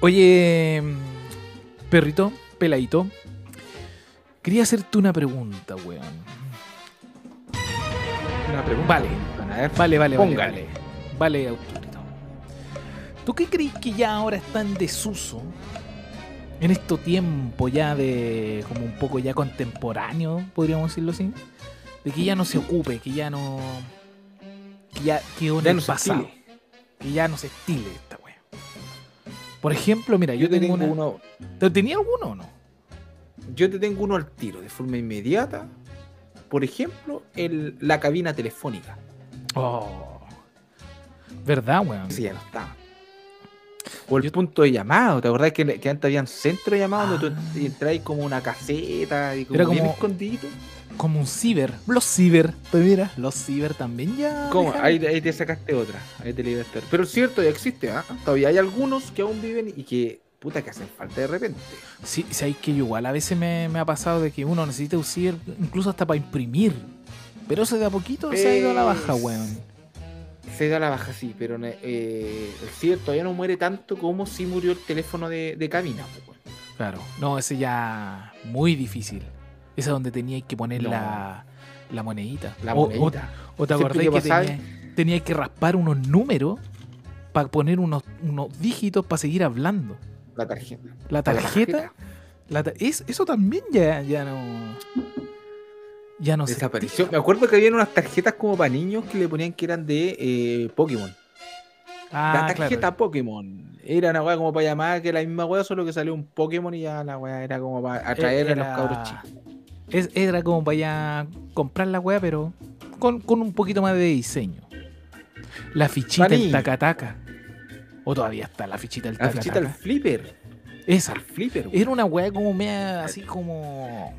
Oye, perrito, peladito. Quería hacerte una pregunta, weón. Una pregunta. Vale. A ver, Vale, vale, vale. Póngale. Vale, vale. ¿Tú qué crees que ya ahora está en desuso? En este tiempo ya de como un poco ya contemporáneo, podríamos decirlo así. De que ya no se ocupe, que ya no. Que ya quedó en Ya el no se pasado. estile. Que ya no se estile. Por ejemplo, mira, yo, Yo te tengo tengo una. uno. ¿Te tenía alguno o no? Yo te tengo uno al tiro, de forma inmediata. Por ejemplo, el, la cabina telefónica. Oh. ¿Verdad, weón? Ese ya no está. O el Yo- punto de llamado. ¿Te acordás que, que antes habían centro de llamado donde Ah. tú entráis como una caseta y como, Era bien como- escondidito? Como un ciber. Los ciber. Pero mira, los ciber también ya. ¿Cómo? Ahí, ahí te sacaste otra. Ahí te libraste. Pero es cierto, ya existe, ¿ah? Todavía hay algunos que aún viven y que, puta, que hacen falta de repente. Sí, sabéis que igual a veces me, me ha pasado de que uno necesita un ciber incluso hasta para imprimir. Pero eso de a poquito se ha ido a la baja, Es- weón. Se da la baja, sí, pero eh, el ciber todavía no muere tanto como si murió el teléfono de, de cabina. pues, weón. Claro. No, ese ya muy difícil. Ese es donde teníais que poner No. la, la monedita. La O- o- monedita. O, te acordáis que teníais teníais que raspar unos números para poner unos, unos dígitos para seguir hablando. La tarjeta. La tarjeta. la ta- es, eso también ya, ya no. Ya no Desapareció. Me acuerdo que habían unas tarjetas como para niños que le ponían que eran de eh, Pokémon. Ah, la tarjeta claro. Pokémon. Era una weá como para llamar que la misma weá, solo que salió un Pokémon y ya la weá era como para atraer a los cabros chicos. Es, era como para ya comprar la weá, pero con, con un poquito más de diseño. La fichita del taca-taca. O todavía está la fichita del La fichita del taca-taca. flipper. Esa. Al flipper. Era una weá como media así como.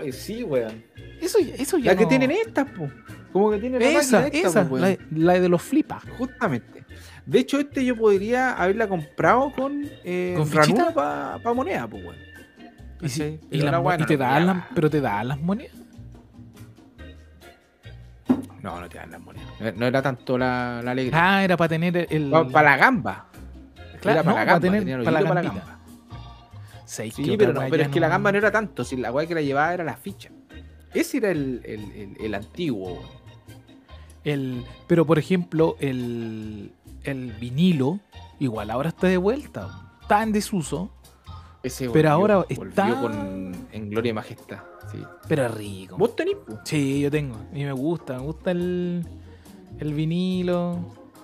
Ay, sí, weón. Eso, eso ya. La que tienen estas, po. Como que tienen Esa, esta, esa, po, la, de los flipas. Justamente. De hecho, este yo podría haberla comprado con, eh, ¿Con ranura fichita? para moneda, pues, weón. Y, si- y la weá y te las, pero te daban las monedas. No, no te dan las monedas. No, no era tanto la, la alegría. Ah, era para tener el. para la gamba. Claro, era para la para gamba. tener- tenía el para la para la gamba. Seis, Sí, otra pero, no, es que la gamba no era tanto. Si la weá que la llevaba era la ficha. Ese era el, el, el, el antiguo. El, pero por ejemplo, el, el vinilo, igual ahora está de vuelta. Está en desuso, Ese Pero ahora volvió está- con, en gloria y majestad. Sí. pero rico. ¿Vos tenés? Sí, yo tengo. Y me gusta, me gusta el, el vinilo.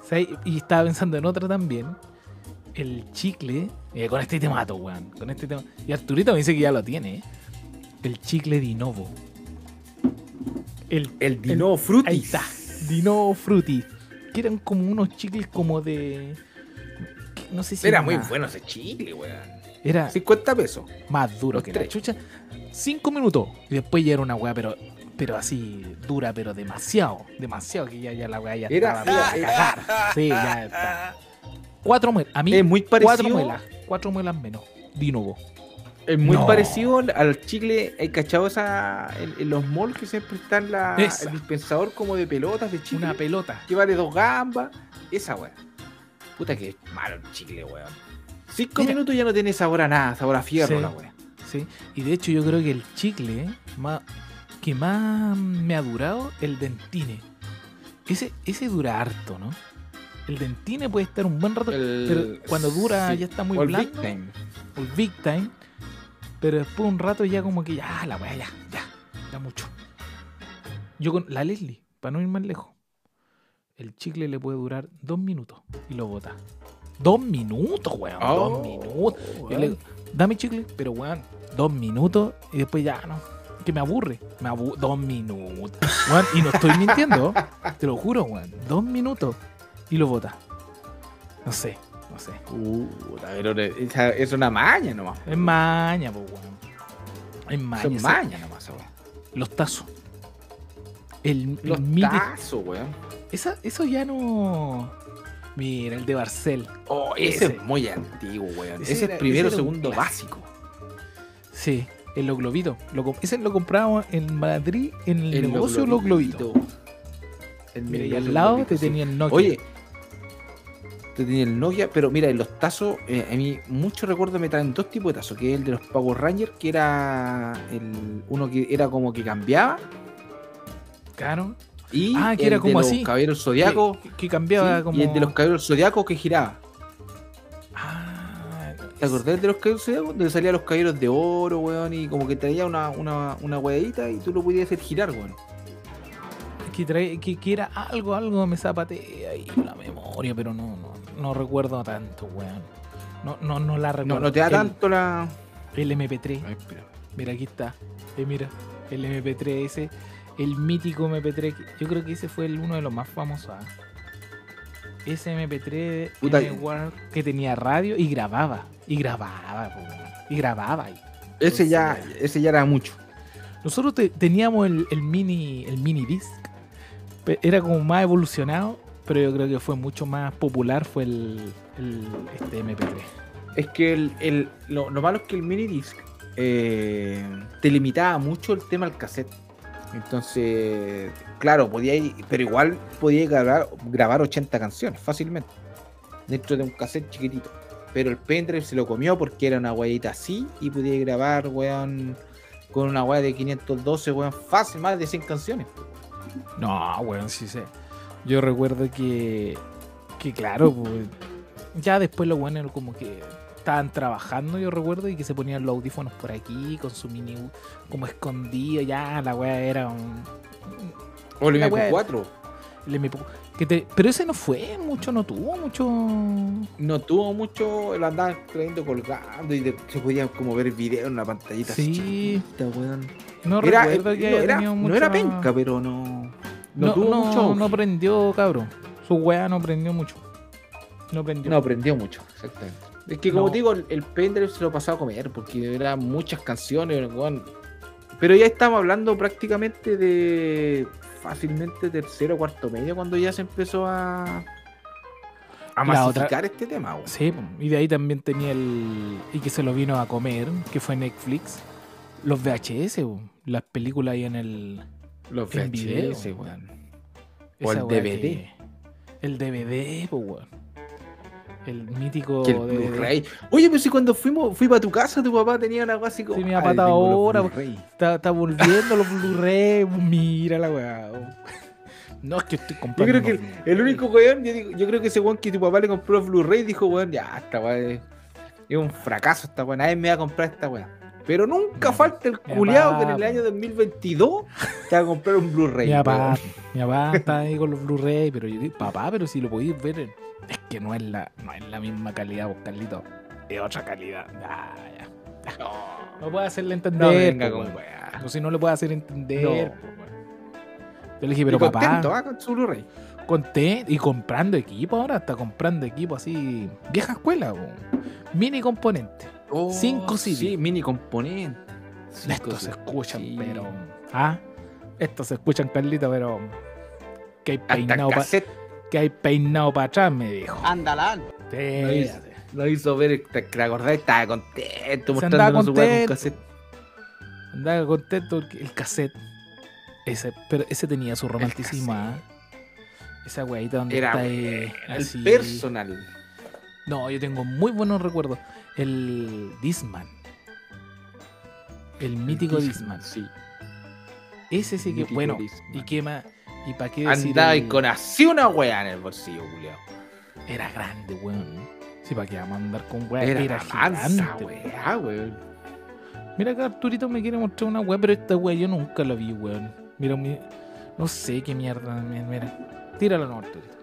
¿sabes? Y estaba pensando en otra también. El chicle. Eh, con este te mato, weón. Con este tema. Y Arturito me dice que ya lo tiene. ¿eh? El chicle Dinovo. El, El Dino Fruity. ahí está. Dinovo Fruity. Que eran como unos chicles como de. No sé si. Era era muy bueno ese chicle, weón. Era 50 pesos. más duro Los que la tres. chucha. Cinco minutos. Y después ya era una weá, pero, pero así dura, pero demasiado. Demasiado que ya, ya la weá ya Era- estaba para era- cagar. Sí, ya está. Cuatro muelas. A mí, Es muy cuatro parecido. muelas. Cuatro muelas menos. De nuevo. Es muy No. parecido al- chicle, ¿hay cachado esa, en, en los malls que siempre está en la, Esa. el dispensador como de pelotas de chicle? Una pelota. que vale dos gambas. Esa weá. Puta que malo el chicle, weón. Cinco Mira. minutos ya no tiene sabor a nada, sabor a fierro Sí. la weá. Sí. Y de hecho yo creo que el chicle más, que más me ha durado, el dentine. Ese, ese dura harto, ¿no? El dentine puede estar un buen rato. El- pero cuando dura sí. ya está muy O el blando. Big Time. el Big Time. Pero después un rato ya como que ya, la weá, ya, ya, ya mucho. Yo con la Leslie, para no ir más lejos, el chicle le puede durar dos minutos y lo bota. Dos minutos, weón. Oh, dos minutos. Yo weón. le- dame chicle, pero weón, dos minutos y después ya no. Que me aburre. Me aburre. Dos minutos. Weón, y no estoy mintiendo. te lo juro, weón. Dos minutos y lo bota. No sé, no sé. Puta, pero es una maña nomás. Es maña, pues, weón. Es maña. Sí. maña nomás, weá. Los tazos. El, Los tazos, weón. Esa, eso ya no. Mira, el de Barcel. Oh, ese, Ese. es muy antiguo, weón. Ese es primero, era un segundo básico. Sí, el. Lo, com- ese lo compramos en Madrid, en el, El negocio Los Globitos. El Mira, y al lado Globito, te sí. tenía el Nokia. Oye, Tú tenías el Nokia, pero mira, en los tazos, eh, a mí muchos recuerdos me traen dos tipos de tazos, que es el de los Power Rangers, que era el, uno que era como que cambiaba, Claro. Y Ah, que el era como de así. los Caballeros Zodiacos, Que, que cambiaba sí, como. y el de los Caballeros Zodiacos que giraba. Ah, ¿Te acordás de los Caballeros Zodiacos? Donde salían los Caballeros de Oro, weón, y como que traía una, una, una hueadita y tú lo podías hacer girar, weón. que, trae, que, que era algo, algo me zapatea ahí la memoria, pero no, no, no recuerdo tanto, weón. No, no, no la recuerdo. No, no te da El- tanto la... El MP3. Ay, espera. Mira, aquí está. Eh, mira, el MP3 ese, el mítico MP3. que- Yo creo que ese fue el, uno de los más famosos. ¿ah? Ese MP3 Puta, que tenía radio y grababa. Y grababa, y grababa ahí. Ese ya, ese ya era mucho. Nosotros te- teníamos el, el mini el mini disc. Era como más evolucionado, pero yo creo que fue mucho más popular fue el, el este MP3. Es que el, el- lo, lo malo es que el mini disc eh, te limitaba mucho el tema al cassette. Entonces, claro, podía ir- pero igual podía grabar, grabar 80 canciones fácilmente dentro de un cassette chiquitito. Pero el pendrive se lo comió porque era una guayita así y podía grabar, weón, con una guaya de 512, weón, fácil, más de 100 canciones. No, weón, sí sé. Yo recuerdo que, que claro, pues, ya después los buenos como que estaban trabajando, yo recuerdo, y que se ponían los audífonos por aquí con su mini como escondido, ya la weá era un... O el La wea- MP4. el MP que te- pero ese no fue mucho, no tuvo mucho... No tuvo mucho, lo andaban trayendo colgando y de- se podía como ver video en una pantallita Sí, chiquita, weón. no Era- recuerdo eh, que no, era, no era penca, pero no. No, No, tuvo no, mucho. no prendió, cabrón. Su weá no prendió mucho. No prendió. No aprendió mucho, exactamente. Es que como No. te digo, el, el pendrive se lo pasaba a comer porque eran muchas canciones, weón. Pero ya estamos hablando prácticamente de fácilmente tercero o cuarto medio cuando ya se empezó a a masificar este tema, weón. Sí, y de ahí también tenía el. Y que se lo vino a comer, que fue Netflix. Los VHS, po, las películas ahí en el. Los en video, VHS, weón. O el DVD. que- el DVD, pues, weón. El mítico Que el DVD. Blu-ray. Oye, pero si cuando fuimos, fui para tu casa, tu papá tenía una así como. Sí, mi papá "Ay, está ahora, Blu-ray". Está, está volviendo los Blu-ray. Mira la weá. No, es que estoy Yo comprando. creo que el, único weón, yo, digo- yo creo que ese weón que tu papá le compró los Blu-ray dijo, weón, ya, esta weón es, un fracaso esta weón, nadie me va a comprar esta weón. Pero nunca Mi falta el culiado que en el año po. 2022 te va a comprar un Blu-ray. Mi papá, mi papá está ahí con los Blu-ray, pero yo digo, papá, pero si lo podéis ver, es que no es la, no es la misma calidad, vos, Carlito. Es otra calidad. Ya, ya. No puedo hacerle entender. No venga po, con weón. weá. O si no le puedo hacer entender. No. weón. Yo le dije, pero Y papá, contento, ¿ah? con su Blu-ray. conté y comprando equipo ahora, está comprando equipo así, vieja escuela, mini componente. Cinco CD. Oh, Sí, mini componente. Cinco Estos se escuchan, Sí. pero. Ah, estos se escuchan, Carlito, pero. Que hay peinado para que hay peinado para atrás, me dijo. Andalán. Sí, Lo hizo. ver, te, acordás, estaba contento mostrándonos su weá con cassette. Andaba contento porque el cassette. Ese, pero ese tenía su romanticismo. ¿ah? Esa weadita donde Era está ahí, el así. personal. No, yo tengo muy buenos recuerdos. El Disman. El mítico Disman. Sí. Ese sí que, mítico bueno. ¿y qué más? ¿Y para qué decir? Andaba y el- con así una weá en el bolsillo, culiao. Era grande, weón. Sí, para qué vamos a andar con weá. Era, Era, gigante, weá, weón. Mira que Arturito me quiere mostrar una weá, pero esta weá yo nunca la vi, weón. Mira, mi- no sé qué mierda, mira. Tíralo no, Arturito.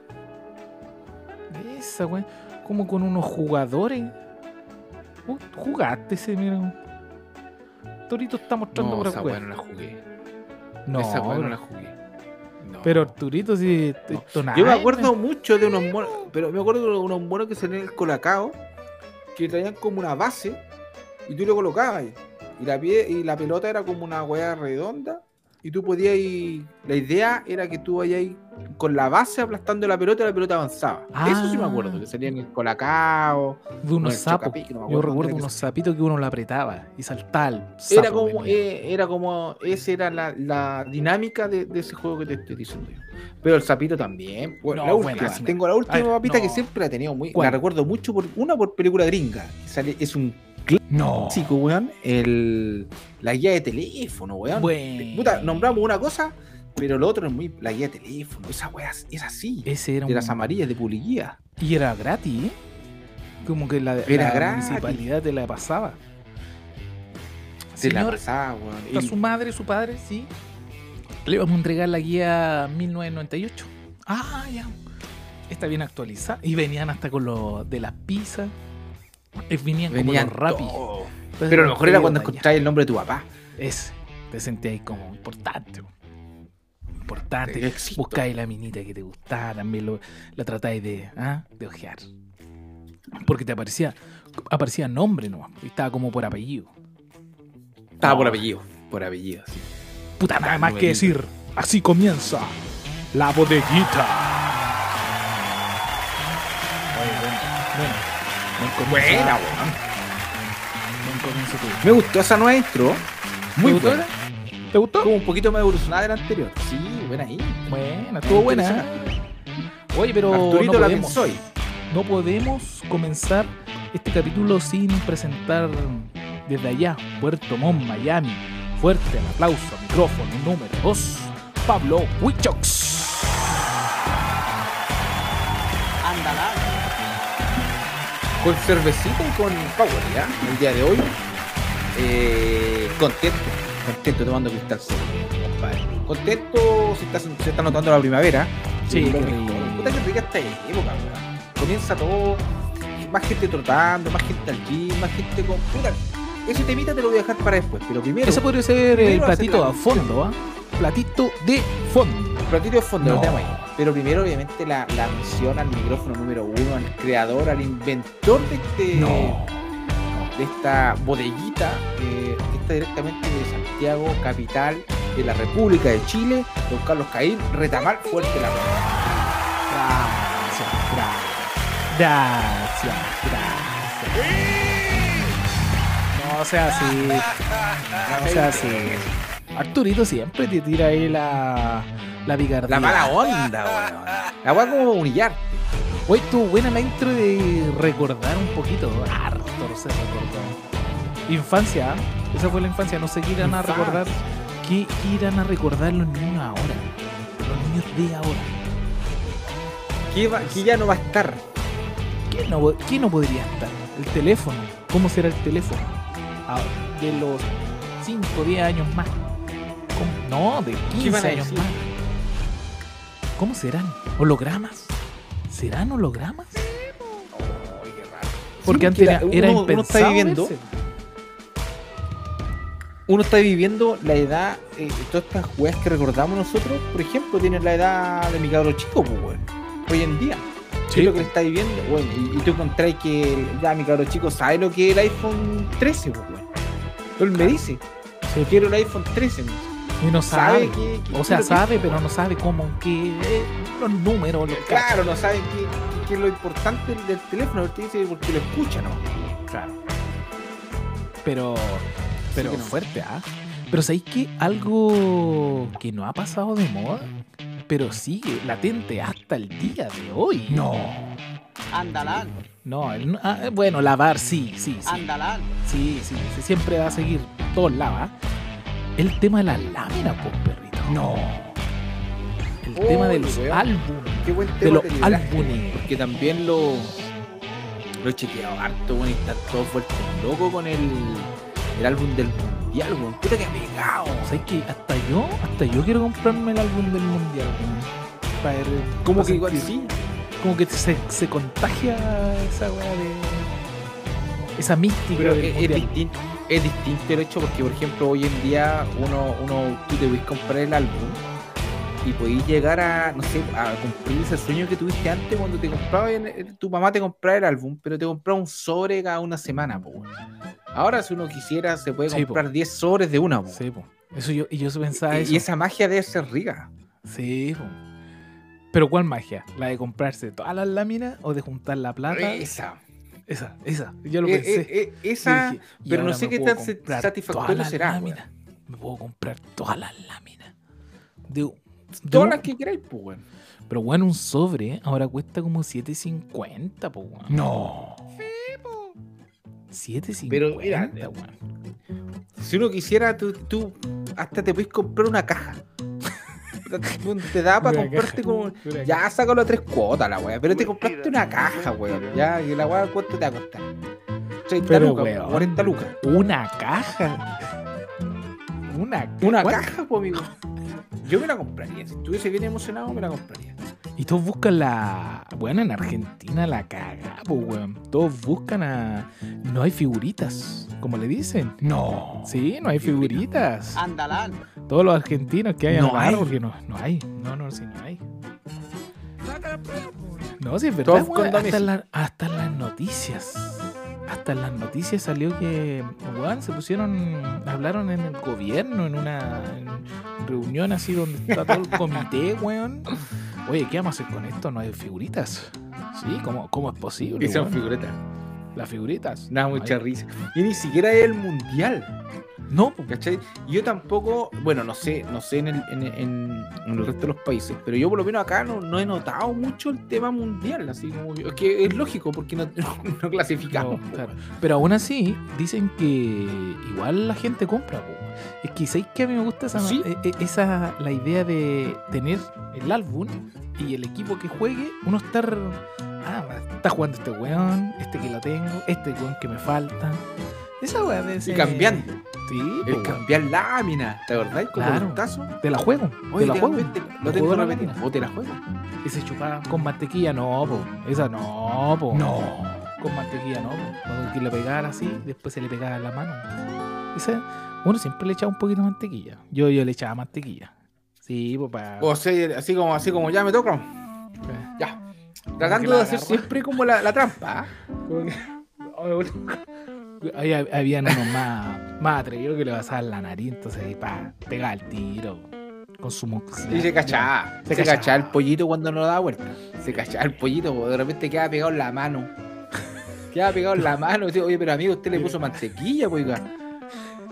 Esa weá, como con unos jugadores. Uh, jugaste ese, mira. Arturito está mostrando No, por esa weá. no la jugué. No, esa weá no la jugué. Pero Arturito sí. No. Yo me acuerdo mucho de unos monos, pero me acuerdo de unos monos que salían en el colacao, que traían como una base y tú lo colocabas ahí. Y la, pie, y la pelota era como una weá redonda y tú podías ir. La idea era que tú vayas ahí con la base aplastando la pelota y la pelota avanzaba. Eso sí me acuerdo, que salían el colacao. De unos sapos. Yo recuerdo unos sapitos que uno lo apretaba y saltaba. Era como, eh, era como, esa era la, la dinámica de, de ese juego que te estoy diciendo yo. Pero el sapito también. Bueno, No, la última, tengo la última Ay, papita no. que siempre la he tenido muy. ¿Cuál? La recuerdo mucho por una por película gringa. sale- es un No. clásico, weón. El, la guía de teléfono, weón. Bueno. Puta, nombramos una cosa, pero lo otro es muy. La guía de teléfono. Esa weá es así. Ese era de un... las amarillas de publicidad. Y era gratis, ¿eh? Como que la, Era la municipalidad te la pasaba. Se la pasaba, weón. a su madre, su padre, sí. Le vamos a entregar la guía 1998. Ah, ya. Está bien actualizada. Y venían hasta con lo de las pizzas. Venían, Venían como. Pero lo mejor era cuando encontráis el nombre de tu papá. Ese. Te sentías como importante. Importante. Buscáis la minita que te gustaba, también lo, la tratáis de, ¿ah? de ojear. Porque te aparecía, aparecía nombre nomás, y estaba como por apellido. Estaba por No. apellido. Por apellido, sí. Puta, nada Ah, más no que decir. Así comienza la bodeguita. Oye, bueno, bueno. Buen comienzo, Buena, weón. buen comienzo tuyo. Me gustó esa nueva intro. Muy ¿Te gustó? buena. ¿Te gustó? Como un poquito más evolucionada de la anterior. Sí, buena ahí. Buena, estuvo buena. ¿eh? Oye, pero Arturito no la podemos, hoy. no podemos comenzar este capítulo sin presentar desde allá, Puerto Montt, Miami. Fuerte el aplauso, micrófono número 2, Pablo Huichox. Con cervecita y con power, ¿ya? El día de hoy. Eh, contento. Contento tomando cristal compadre. Contento se está, se está notando la primavera. Sí, qué rico. Puta que rica esta época, weón. Comienza todo. Más gente trotando, más gente al gym, más gente con. Puta, ese temita te lo voy a dejar para después. Pero primero. Ese podría ser el platito la a fondo, ¿ah? Platito de fondo. Platito de fondo, No. lo tenemos ahí. Pero primero, obviamente, la, la mención al micrófono número uno, al creador, al inventor de este. de esta bodeguita eh, que está directamente de Santiago, capital de la República de Chile, don Carlos Caín, retamar fuerte la. Gracias, gracias, gracias, gracias. No sea así, no sea así. Arturito siempre te tira ahí la, la picardía. La mala onda, weón. La weá como humillar. Hoy estuvo buena la intro de recordar un poquito, harto se recordó. Infancia, ¿ah? esa fue la infancia, no sé qué irán a recordar. ¿Qué, qué irán a recordar los niños ahora? Los niños de ahora. Que, va- que ya no va a estar. ¿Qué no, qué no podría estar? El teléfono. ¿Cómo será el teléfono? Ah, de los 5 o 10 años más. ¿Cómo? No, de 15 van a años más. ¿Cómo serán? ¿Hologramas? ¿Serán hologramas? Porque Sí, antes era, era uno- uno impensado está viviendo, uno está viviendo la edad, eh, todas estas weas que recordamos nosotros, por ejemplo, tienen la edad de mi cabro chico, pues, weón. Hoy en día. ¿Qué Sí. es lo que está viviendo? Bueno, y, y tú encontrás que ya mi cabro chico sabe lo que es el iPhone 13, pues, weón. Él me dice, quiero el iPhone 13. me dice. Y no Sabe o sea, sabe, pero no sabe cómo, que eh, los números, los Claro, no sabe qué, qué es lo importante del, teléfono, te dice porque lo escucha, ¿no? Claro. Pero, pero no. fuerte, ¿ah? Pero ¿sabéis que algo que no ha pasado de moda, pero sigue latente hasta el día de hoy? No. Andalán, No, el- ah, eh, bueno, lavar sí, sí, sí. andalán. Sí, sí, sí, siempre va a seguir todos lados, ¿ah? El tema de la lámina, pues, perrito. No. El tema de los álbumes. Qué buen De los álbumes. Porque también lo, lo he chequeado harto, bueno, y está todo vuelto loco con el, el álbum del mundial, weón. Puta que pegado. ¿Sabes que hasta yo, hasta yo quiero comprarme el álbum del mundial, weón? Para ver- Como para que igual sí. Como que se, se contagia esa weá de. Esa mística Pero del es, es mundial. distinto, es distinto el hecho porque, por ejemplo, hoy en día uno, uno tú te puedes comprar el álbum y podéis llegar a, no sé, a cumplir ese sueño que tuviste antes cuando te el- tu mamá te compraba el álbum, pero te compraba un sobre cada una semana, po. Ahora, si uno quisiera, se puede Sí, comprar 10 sobres de una, po. Sí, po. Eso yo, y yo pensaba Y, eso. y esa magia debe ser rica. Sí, po. Pero ¿cuál magia? ¿La de comprarse todas las láminas o de juntar la plata? Esa. Esa, esa. Yo lo Eh, pensé. eh, eh, esa. dije, pero no sé qué tan satisfactorio será, weón. láminas. Me puedo comprar todas las láminas. De, de Todas un- las que queráis, pues, weón. Pero bueno, un sobre ahora cuesta como 7.50, po, weón. No. 7.50, Pero mira, weón. Si uno quisiera, tú, tú hasta te puedes comprar una caja. Te da para comprarte como. Ya sácalo a tres cuotas la weá. Pero te compraste una caja, weón. Ya, que la weá, ¿cuánto te va a costar? 30 Pero, lucas, weón. 40 lucas. Una caja. Una, Una caja, pues, amigo. Yo me la compraría. Si estuviese bien emocionado, me la compraría. Y todos buscan la. Bueno, en Argentina la caga, pues, weón. Todos buscan a. No hay figuritas, como le dicen. No. Sí, no hay figuritas. Andalán. Todos los argentinos que hayan No hay. porque no, no hay. No, no, sí, no hay. No, sí, es verdad. Todos weón, con hasta, la- hasta las noticias. Hasta en las noticias salió que, weón, se pusieron, hablaron en el gobierno, en una en reunión así donde está todo el comité, weón. Oye, ¿qué vamos a hacer con esto? No hay figuritas. Sí, ¿cómo, cómo es posible? Y son weón? figuretas. Las figuritas. Nada, mucha risa. Y ni siquiera es el mundial. No, ¿Cachai? Yo tampoco, bueno, no sé, no sé en el, en, en- en el resto de los países, pero yo por lo menos acá no, no he notado mucho el tema mundial, así como es que es lógico porque no, no, no clasificamos. Claro. Pero aún así, dicen que igual la gente compra. po. Es que ¿sabéis que a mí me gusta esa, ¿Sí? e- e- esa la idea de tener el álbum y el equipo que juegue, uno estar. Ah, está jugando este weón, este que lo tengo, este weón que me falta. Esa weá de Y cambiando, Sí, po, el weón. cambiar lámina, ¿te acordás? Como Claro. el tazo. Te la juego, te Oye, la te juego. repente, Te lo tengo juego la lámina. O te la juego. Ese chupaba con mantequilla, no, po. Esa no, po. Con mantequilla, no, po. Cuando que le pegara así, después se le pegaba en la mano. Ese, uno siempre le echaba un poquito de mantequilla. Yo, yo le echaba mantequilla. Sí, pues para. O sea, así como, así como ya me toca. Tratando de hacer agarra. siempre como la, la trampa. ¿ah? Ahí hab- habían unos más, más atrevidos que le pasaban la nariz, entonces ahí pa, pegaba el tiro. Con su moxila. Y se cachaba. Se Se, cachaba. cachaba el pollito cuando no daba vuelta. Se cachaba el pollito, de repente queda pegado en la mano. Queda pegado en la mano. Oye, pero amigo, usted le puso mantequilla, oiga.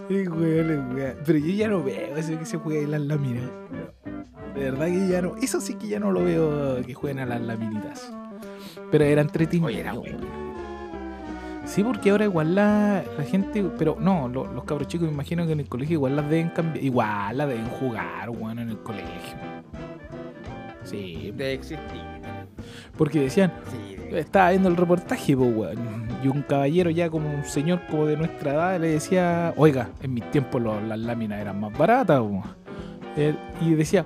Pero yo ya no veo eso que se juegue en las láminas. De verdad que ya no. Eso sí que ya no lo veo que jueguen a las laminitas. Pero era entretenido. Oye, era bueno. Sí, porque ahora igual la, la gente. Pero no, lo- los cabros chicos me imagino que en el colegio igual las deben cambiar. Igual las deben jugar, weón, en el colegio. Sí, De existir. porque decían, Sí, de- estaba viendo el reportaje, pues, weón. Y un caballero ya como un señor como de nuestra edad le decía, oiga, en mis tiempos las láminas eran más baratas, po". Él- y decía,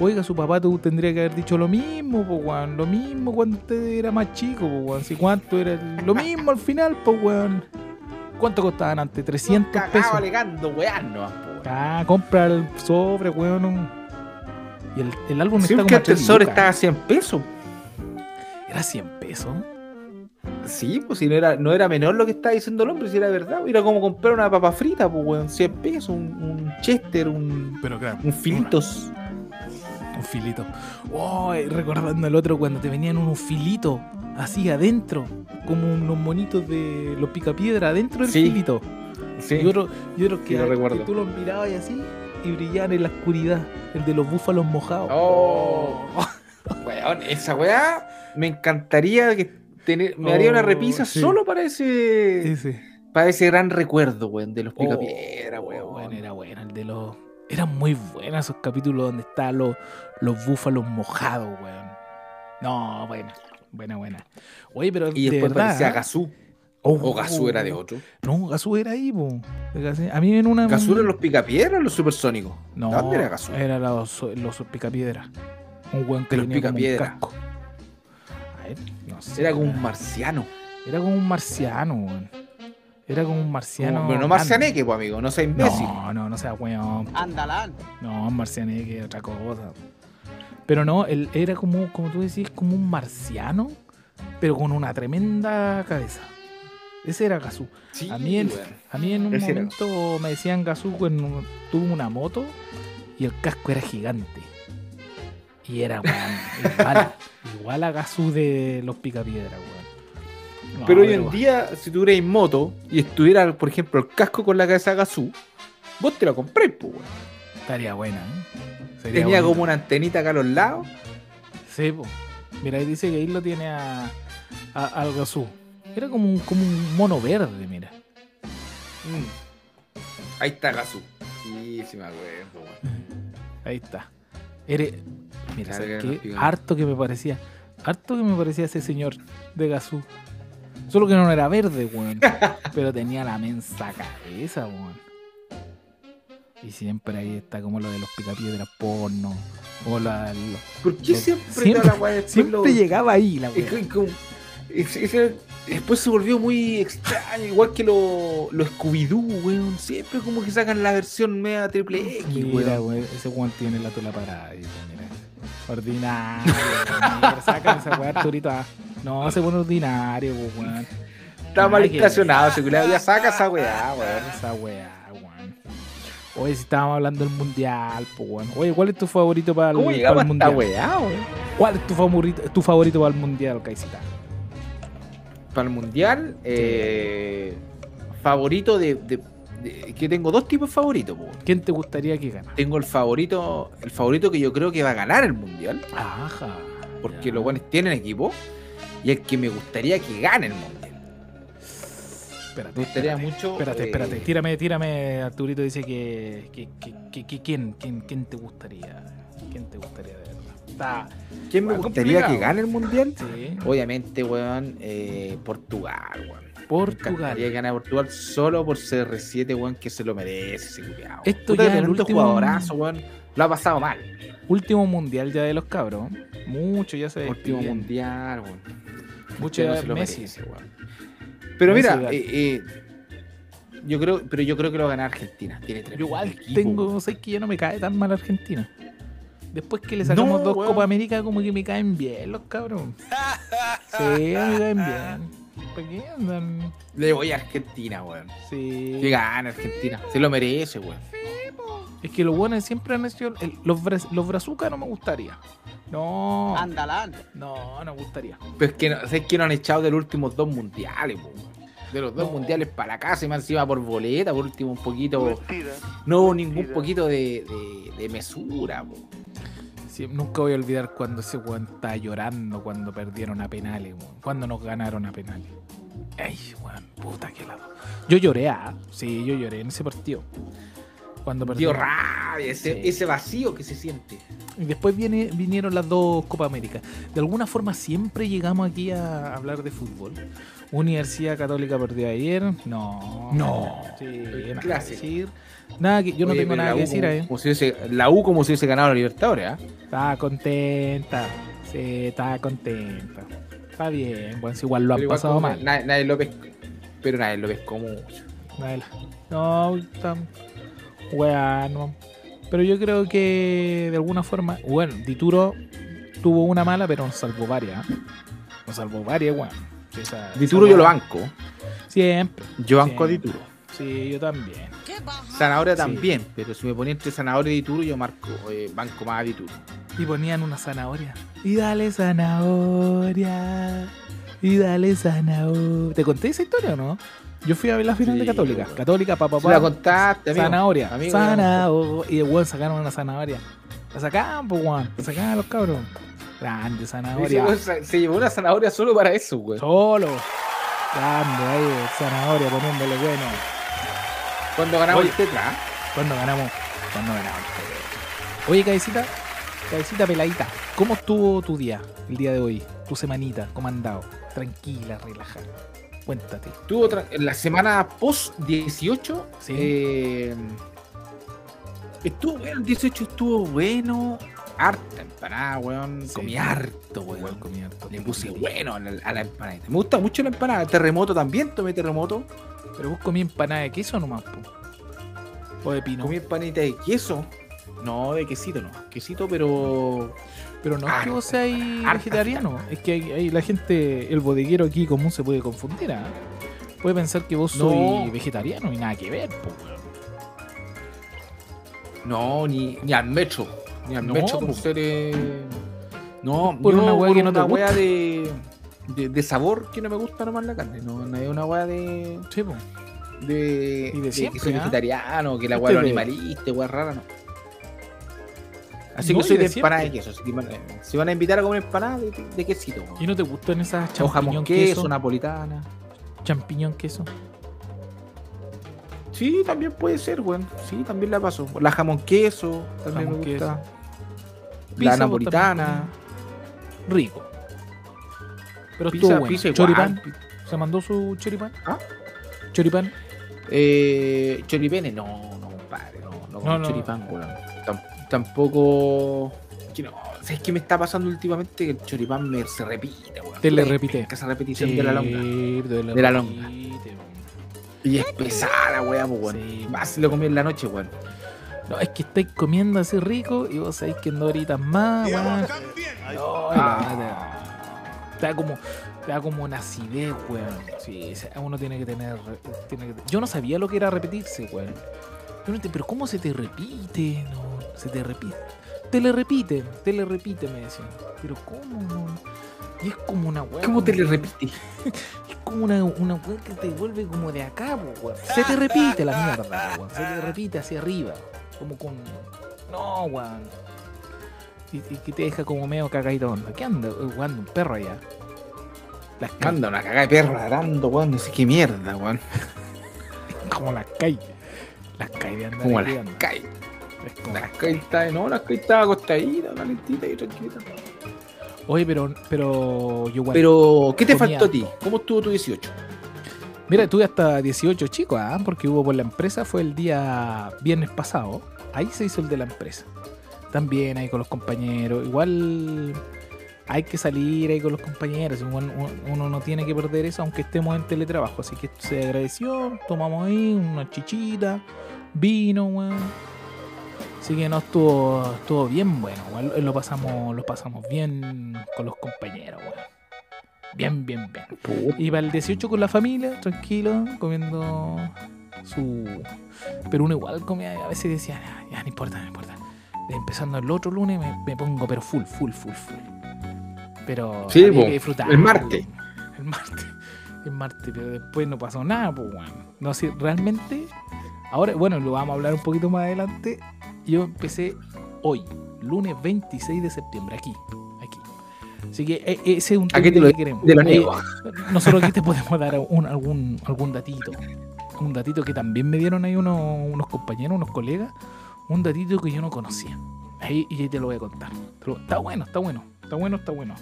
oiga, su papá tú tendría que haber dicho lo mismo, pues, weón. Lo mismo cuando usted era más chico, pues, weón. Si cuánto era el- lo mismo al final, pues, weón. ¿Cuánto costaban antes? 300 Cagado pesos. alegando, weón, no, po. Ah, compra el sobre, weón. Y el, el álbum Sí, está como el 3 tesoro lucas. estaba a 100 pesos. Era 100 pesos. Sí, pues si no era, no era menor lo que estaba diciendo el hombre, si era verdad. Era como comprar una papa frita, pues, weón. 100 pesos, un, un chester, un, Pero claro. un filitos. Un filito. Oh, recordando el otro cuando te venían unos filitos así adentro, como unos monitos de los picapiedra adentro del Sí. filito. Sí. Y otros Sí, que, lo tú los mirabas y así y brillaban en la oscuridad. El de los búfalos mojados. Oh. Weón, esa weá me encantaría que tener, me haría una Oh, repisa sí. solo para ese Ese. para ese gran recuerdo, weón, de los Oh, picapiedra, weón. bueno, era bueno. El de los. Eran muy buenos esos capítulos donde estaban los, los búfalos mojados, weón. No, buena. Buena, buena. Oye, pero Y de después verdad. parecía Gazú. Oh, O Gazú era de otro. No, Gazú era ahí, po. A mí en una. ¿Gazú eran los picapiedra o los supersónicos? No, ¿Dónde era Gazú? Era los, los picapiedra. Un weón que los tenía como un casco. A ver, no sé. Era como un marciano. Era como un marciano, weón. Era como un marciano. Pero no marcianeque, pues amigo, no sea imbécil. No, no, no sea weón. Andalán. No, marcianeque, otra cosa. Pero no, él era como, como tú decís, como un marciano, pero con una tremenda cabeza. Ese era Gazú. Sí, A mí en, a mí en un Ese era. momento me decían Gazú cuando tuvo una moto y el casco era gigante. Y era, weón, igual, igual a Gazú de los picapiedras, weón. No, Pero hoy en día, si tuvierais moto y estuviera, por ejemplo, el casco con la cabeza de Gazú, vos te lo compré, pues, weón. Estaría buena, ¿eh? Sería Tenía bonito. como una antenita acá a los lados. Sí, po. Mira, ahí dice que ahí lo tiene a, a- al Gazú. Era como un, como un mono verde, mira. Mm. Ahí está Gazú. Sí, sí me acuerdo. Ahí está. Eres. Mira, Claro, ¿sabes era qué? Harto que me parecía. Harto que me parecía ese señor de Gazú. Solo que no era verde, weón. pero tenía la mensa cabeza, weón. Y siempre ahí está como lo de los picapiedras porno. O la. lo- ¿Por qué Lo- siempre, siempre- la Siempre lo- llegaba ahí la Es weón. que como- es- es- después se volvió muy extraño, igual que los lo Scooby-Doo, weón. Siempre como que sacan la versión media triple X, Mira, weón. weón, ese weón tiene la tula parada. mira. Ordinario, weón, sacan esa weá Arturito. ah. No, se pone ordinario, weón. Está mal que estacionado, culiao. Ya saca esa weá, weón. Esa weá. Oye, si estábamos hablando del mundial, pues, weón. Oye, ¿cuál es tu favorito para el, ¿Cómo para llegamos el a esta mundial? weá? ¿Cuál es tu favorito, tu favorito para el mundial, Kaisita? Para el mundial, eh, favorito de, de- de- Que tengo dos tipos de favoritos, weón. ¿Quién te gustaría que ganara? Tengo el favorito, el favorito que yo creo que va a ganar el mundial, Ajá. porque ya. los buenos tienen equipo, y el que me gustaría que gane el mundial. Espérate, Me gustaría espérate, mucho. Espérate, eh, espérate. Tírame, tírame. Arturito dice que. que, que, que- que- ¿quién, quién, ¿Quién te gustaría? ¿Quién te gustaría de verdad? Está. ¿Quién me gustaría que complicado. gane el mundial? Sí. Obviamente, weón, eh, Portugal, weón. Me Portugal. que gane Portugal solo por CR7, weón, que se lo merece culiao. Esto Puta, ya es el último- jugadorazo, weón. Lo ha pasado mal. Último mundial ya de los cabros. Mucho ya se Último mundial, weón. Mucho Ya no ya se lo Messi. merece, weón. Pero mira, gana. eh, eh, yo creo, pero yo creo que lo va a ganar Argentina. Tiene Yo igual equipo, tengo, weón. sé que ya no me cae tan mal Argentina. Después que le sacamos No, dos weón. Copa América, como que me caen bien los cabros. Sí, me caen bien. ¿Por qué andan? Le voy a Argentina, weón. Sí. Que gane Argentina. Se lo merece, weón. Es que los buenos siempre han sido. el- los, los brazucas no me gustaría. No. Andalán. No, no me gustaría. Pero es que no, ¿sabes que no han echado de los últimos dos mundiales, po, weón? De los dos No. mundiales para casa y más encima por boleta, por último un poquito. No hubo ningún poquito de, de, de mesura, po. Sí, nunca voy a olvidar cuando ese weón estaba llorando cuando perdieron a penales, weón. Cuando nos ganaron a penales. Ay, weón, puta que lado. Yo lloré, ah. Sí, yo lloré en ese partido. Cuando Dio perdieron. rabia, ese, Sí. ese vacío que se siente. Y después viene, vinieron las dos Copa América. De alguna forma siempre llegamos aquí a hablar de fútbol. Universidad Católica perdió ayer. No. No. Sí, nada que clásico. decir. Nada que, yo no tengo nada que decir como- ahí. como si hubiese- la U como si hubiese ganado la Libertadores, ¿ah? Estaba contenta. Sí, estaba contenta. Está bien, bueno, si igual lo han igual pasado mal. Nadie, nadie lo pescó. Pero nadie lo pescó mucho. Nadie No, está. No. Pero yo creo que de alguna forma. Bueno, Dituro tuvo una mala, pero nos salvó varias. ¿eh? Nos salvó varias, weón. Esa- Dituro esa yo lo banco. Siempre. Yo banco a. Dituro. Sí, yo también. Zanahoria Sí. también, pero si me ponía entre Zanahoria y Dituro, yo marco, eh, banco más a Dituro. Y ponían una zanahoria. Y dale zanahoria. Y dale zanahoria. ¿Te conté esa historia o no? Yo fui a ver la final Sí, de Católica. weón. Católica, papá, Si la contaste, amigo. Zanahoria. Amigo, zanahoria. Y el weón sacaron una zanahoria. La sacaban, pues, weón. La sacaban los cabros. Grande zanahoria. weón se se llevó una zanahoria solo para eso, güey. Solo. Grande ahí, zanahoria poniéndole bueno. Cuando ganamos Oye. el tetra, ¿ah? Cuando ganamos. Cuando ganamos. Oye, cabecita. Cabecita peladita. ¿Cómo estuvo tu día el día de hoy? Tu semanita, ¿cómo ha andado? Tranquila, relajada. Cuéntate. Tuvo otra, en la semana post 18. Sí. eh, estuvo bueno, el 18 estuvo bueno. Harta empanada, weón. Sí. Comí harto, weón. Comí harto. Le puse bueno a la, a la empanada. Me gusta mucho la empanada. Terremoto también, tomé terremoto. Pero vos comí empanada de queso nomás, po. O de pino. Comí empanita de queso. No, de quesito no. Quesito, pero. Pero no es que vos harta vegetariano. Es que hay, hay la gente, el bodeguero aquí común se puede confundir, ¿ah? puede pensar que vos No. sois vegetariano y nada que ver, po, weón. No, ni, ni al metro. Ni al No, metro por ser. eh, No, Por una por que no te gusta. de, de, de sabor que no me gusta nomás la carne. No, no es una weá de. Sí, po. de, Y de siempre, que soy ¿ah? vegetariano, que la Este weá es de- animalista, weá rara, no. Así No, que soy de de siempre. empanada de queso. Si, van a- si van a invitar a comer empanada, de, de quesito. ¿Y no te gustan esas O jamón champiñón queso, queso? napolitana. Champiñón queso. Sí, también puede ser, weón. Sí, también la paso. La jamón queso, también Jamón me gusta. Pizza, La napolitana. Rico. Pero Pizza, estuvo pizza. Choripán. ¿Se mandó su choripán? ¿Ah? Choripán. Eh, choripene, no, no, compadre, no, no, No, no. choripán, weón. Tam- tampoco. que no, ¿Sabes qué me está pasando últimamente? Que el choripán me se repite, weón. Te le repite. Esa repetición de la longa. De la, De la longa. repite, weón. Y es pesada la weá, pues, weón. Sí. Más si lo comí en la noche, weón. No, es que estáis comiendo así rico y vos sabéis que en dos horitas más, weón. No, Ah. da como te da como una acidez, weón. Sí, uno tiene que tener tiene que- yo no sabía lo que era repetirse, weón. Te- pero cómo se te repite? No, se te repite. Te le repite, te le repite, me decían. Pero cómo no? Y es como una weá. ¿Cómo te le repite? Es como una, una weá que te vuelve como de acá, weón. Se te repite la mierda, weón. Se te repite hacia arriba. Como con. No, weón. Y, y que te deja como medio cagadito. ¿Qué anda? Jugando un perro allá. Las. Anda una cagada de perro ladrando, weón. No sé qué mierda, weón. Como las calles. Las calles de andar Como las calles. Es como Las calles está, no, las calles estaba acostadita, calentita y tranquilita. Oye, pero, pero yo igual. Pero, ¿qué te Comía. faltó a ti? ¿Cómo estuvo tu 18? Mira, tuve hasta 18 chicos, ¿ah? porque hubo por la empresa, fue el día viernes pasado. Ahí se hizo el de la empresa. También ahí con los compañeros. Igual hay que salir ahí con los compañeros. Uno no tiene que perder eso, aunque estemos en teletrabajo. Así que se agradeció. Tomamos ahí una chichita, vino, weón. Así que no estuvo, estuvo bien bueno. Igual lo pasamos, lo pasamos bien con los compañeros, weón. Bien, bien, bien. Iba el 18 con la familia, tranquilo, comiendo su. Pero uno igual comía, a veces decía, "Ah, ya no importa, no importa. Empezando el otro lunes me, me pongo, pero full, full, full, full. Pero Sí, había que disfrutar. el martes. El martes. El martes, pero después no pasó nada, pues, bueno. No sé, realmente. Ahora, bueno, lo vamos a hablar un poquito más adelante. Yo empecé hoy, lunes 26 de septiembre, aquí. Aquí. Así que eh, ese es un tema que queremos. Lo Eh, nosotros aquí te podemos dar un, algún, algún datito. Un datito que también me dieron ahí unos, unos compañeros, unos colegas. Un datito que yo no conocía. Ahí, y ahí te lo voy a contar. Te lo- está bueno, está bueno. Está bueno, está bueno.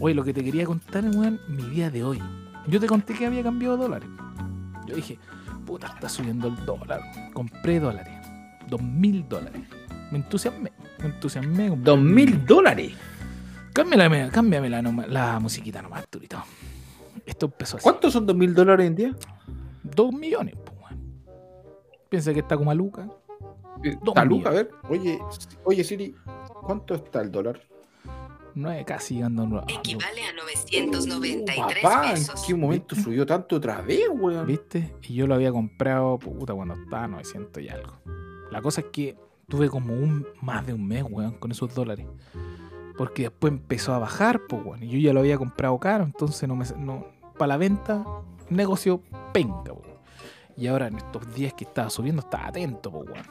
Oye, lo que te quería contar, weón, mi día de hoy. Yo te conté que había cambiado dólares. Yo dije, puta, está subiendo el dólar. Compré dólares. Dos mil dólares. Me entusiasmé. Me entusiasmé. Dos mil dólares. Cámbiame, cámbiame la, noma- la musiquita nomás, Turito. Esto empezó así. ¿Cuántos son dos mil dólares en día? Dos millones, pues. Piensa que está como a Luca. Dos Está Luca, a ver. Oye, oye Siri, ¿cuánto está el dólar? Nueve casi llegando a nueve. Equivale a 993 Papá, ¿en pesos. qué momento subió tanto otra vez, weón? ¿Viste? Y yo lo había comprado, puta, cuando estaba a 900 y algo. La cosa es que tuve como un más de un mes, weón, con esos dólares. Porque después empezó a bajar, pues, weón. Y yo ya lo había comprado caro, entonces no me. No, para la venta, negocio penca, weón. Y ahora en estos días que estaba subiendo, estaba atento, pues, weón.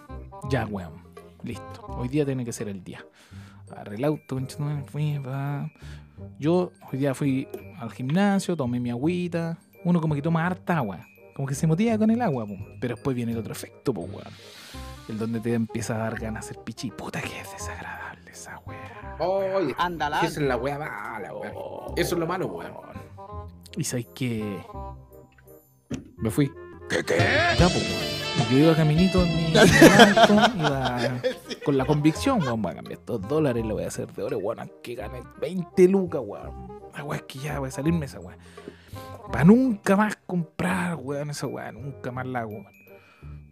Ya, weón. Listo. Hoy día tiene que ser el día. Agarré el auto, fui, pa. Yo hoy día fui al gimnasio, tomé mi agüita. Uno como que toma harta agua. Como que se motiva con el agua, po. pero después viene el otro efecto, pues, weón. El donde te empieza a dar ganas de hacer pichi. Puta que es desagradable esa weá. Oye, Andalán. esa es la wea mala, weón. Oh, Eso es lo malo, weón. Y sabes que. Me fui. Ya, pues, weón. Yo iba caminito en mi en auto, iba con la convicción, weón, voy a cambiar estos dólares, lo voy a hacer de oro, weón, que gane 20 lucas, weón. La weá es que ya voy a salirme esa weá. Para nunca más comprar, weón, esa weá, nunca más la hago, weón.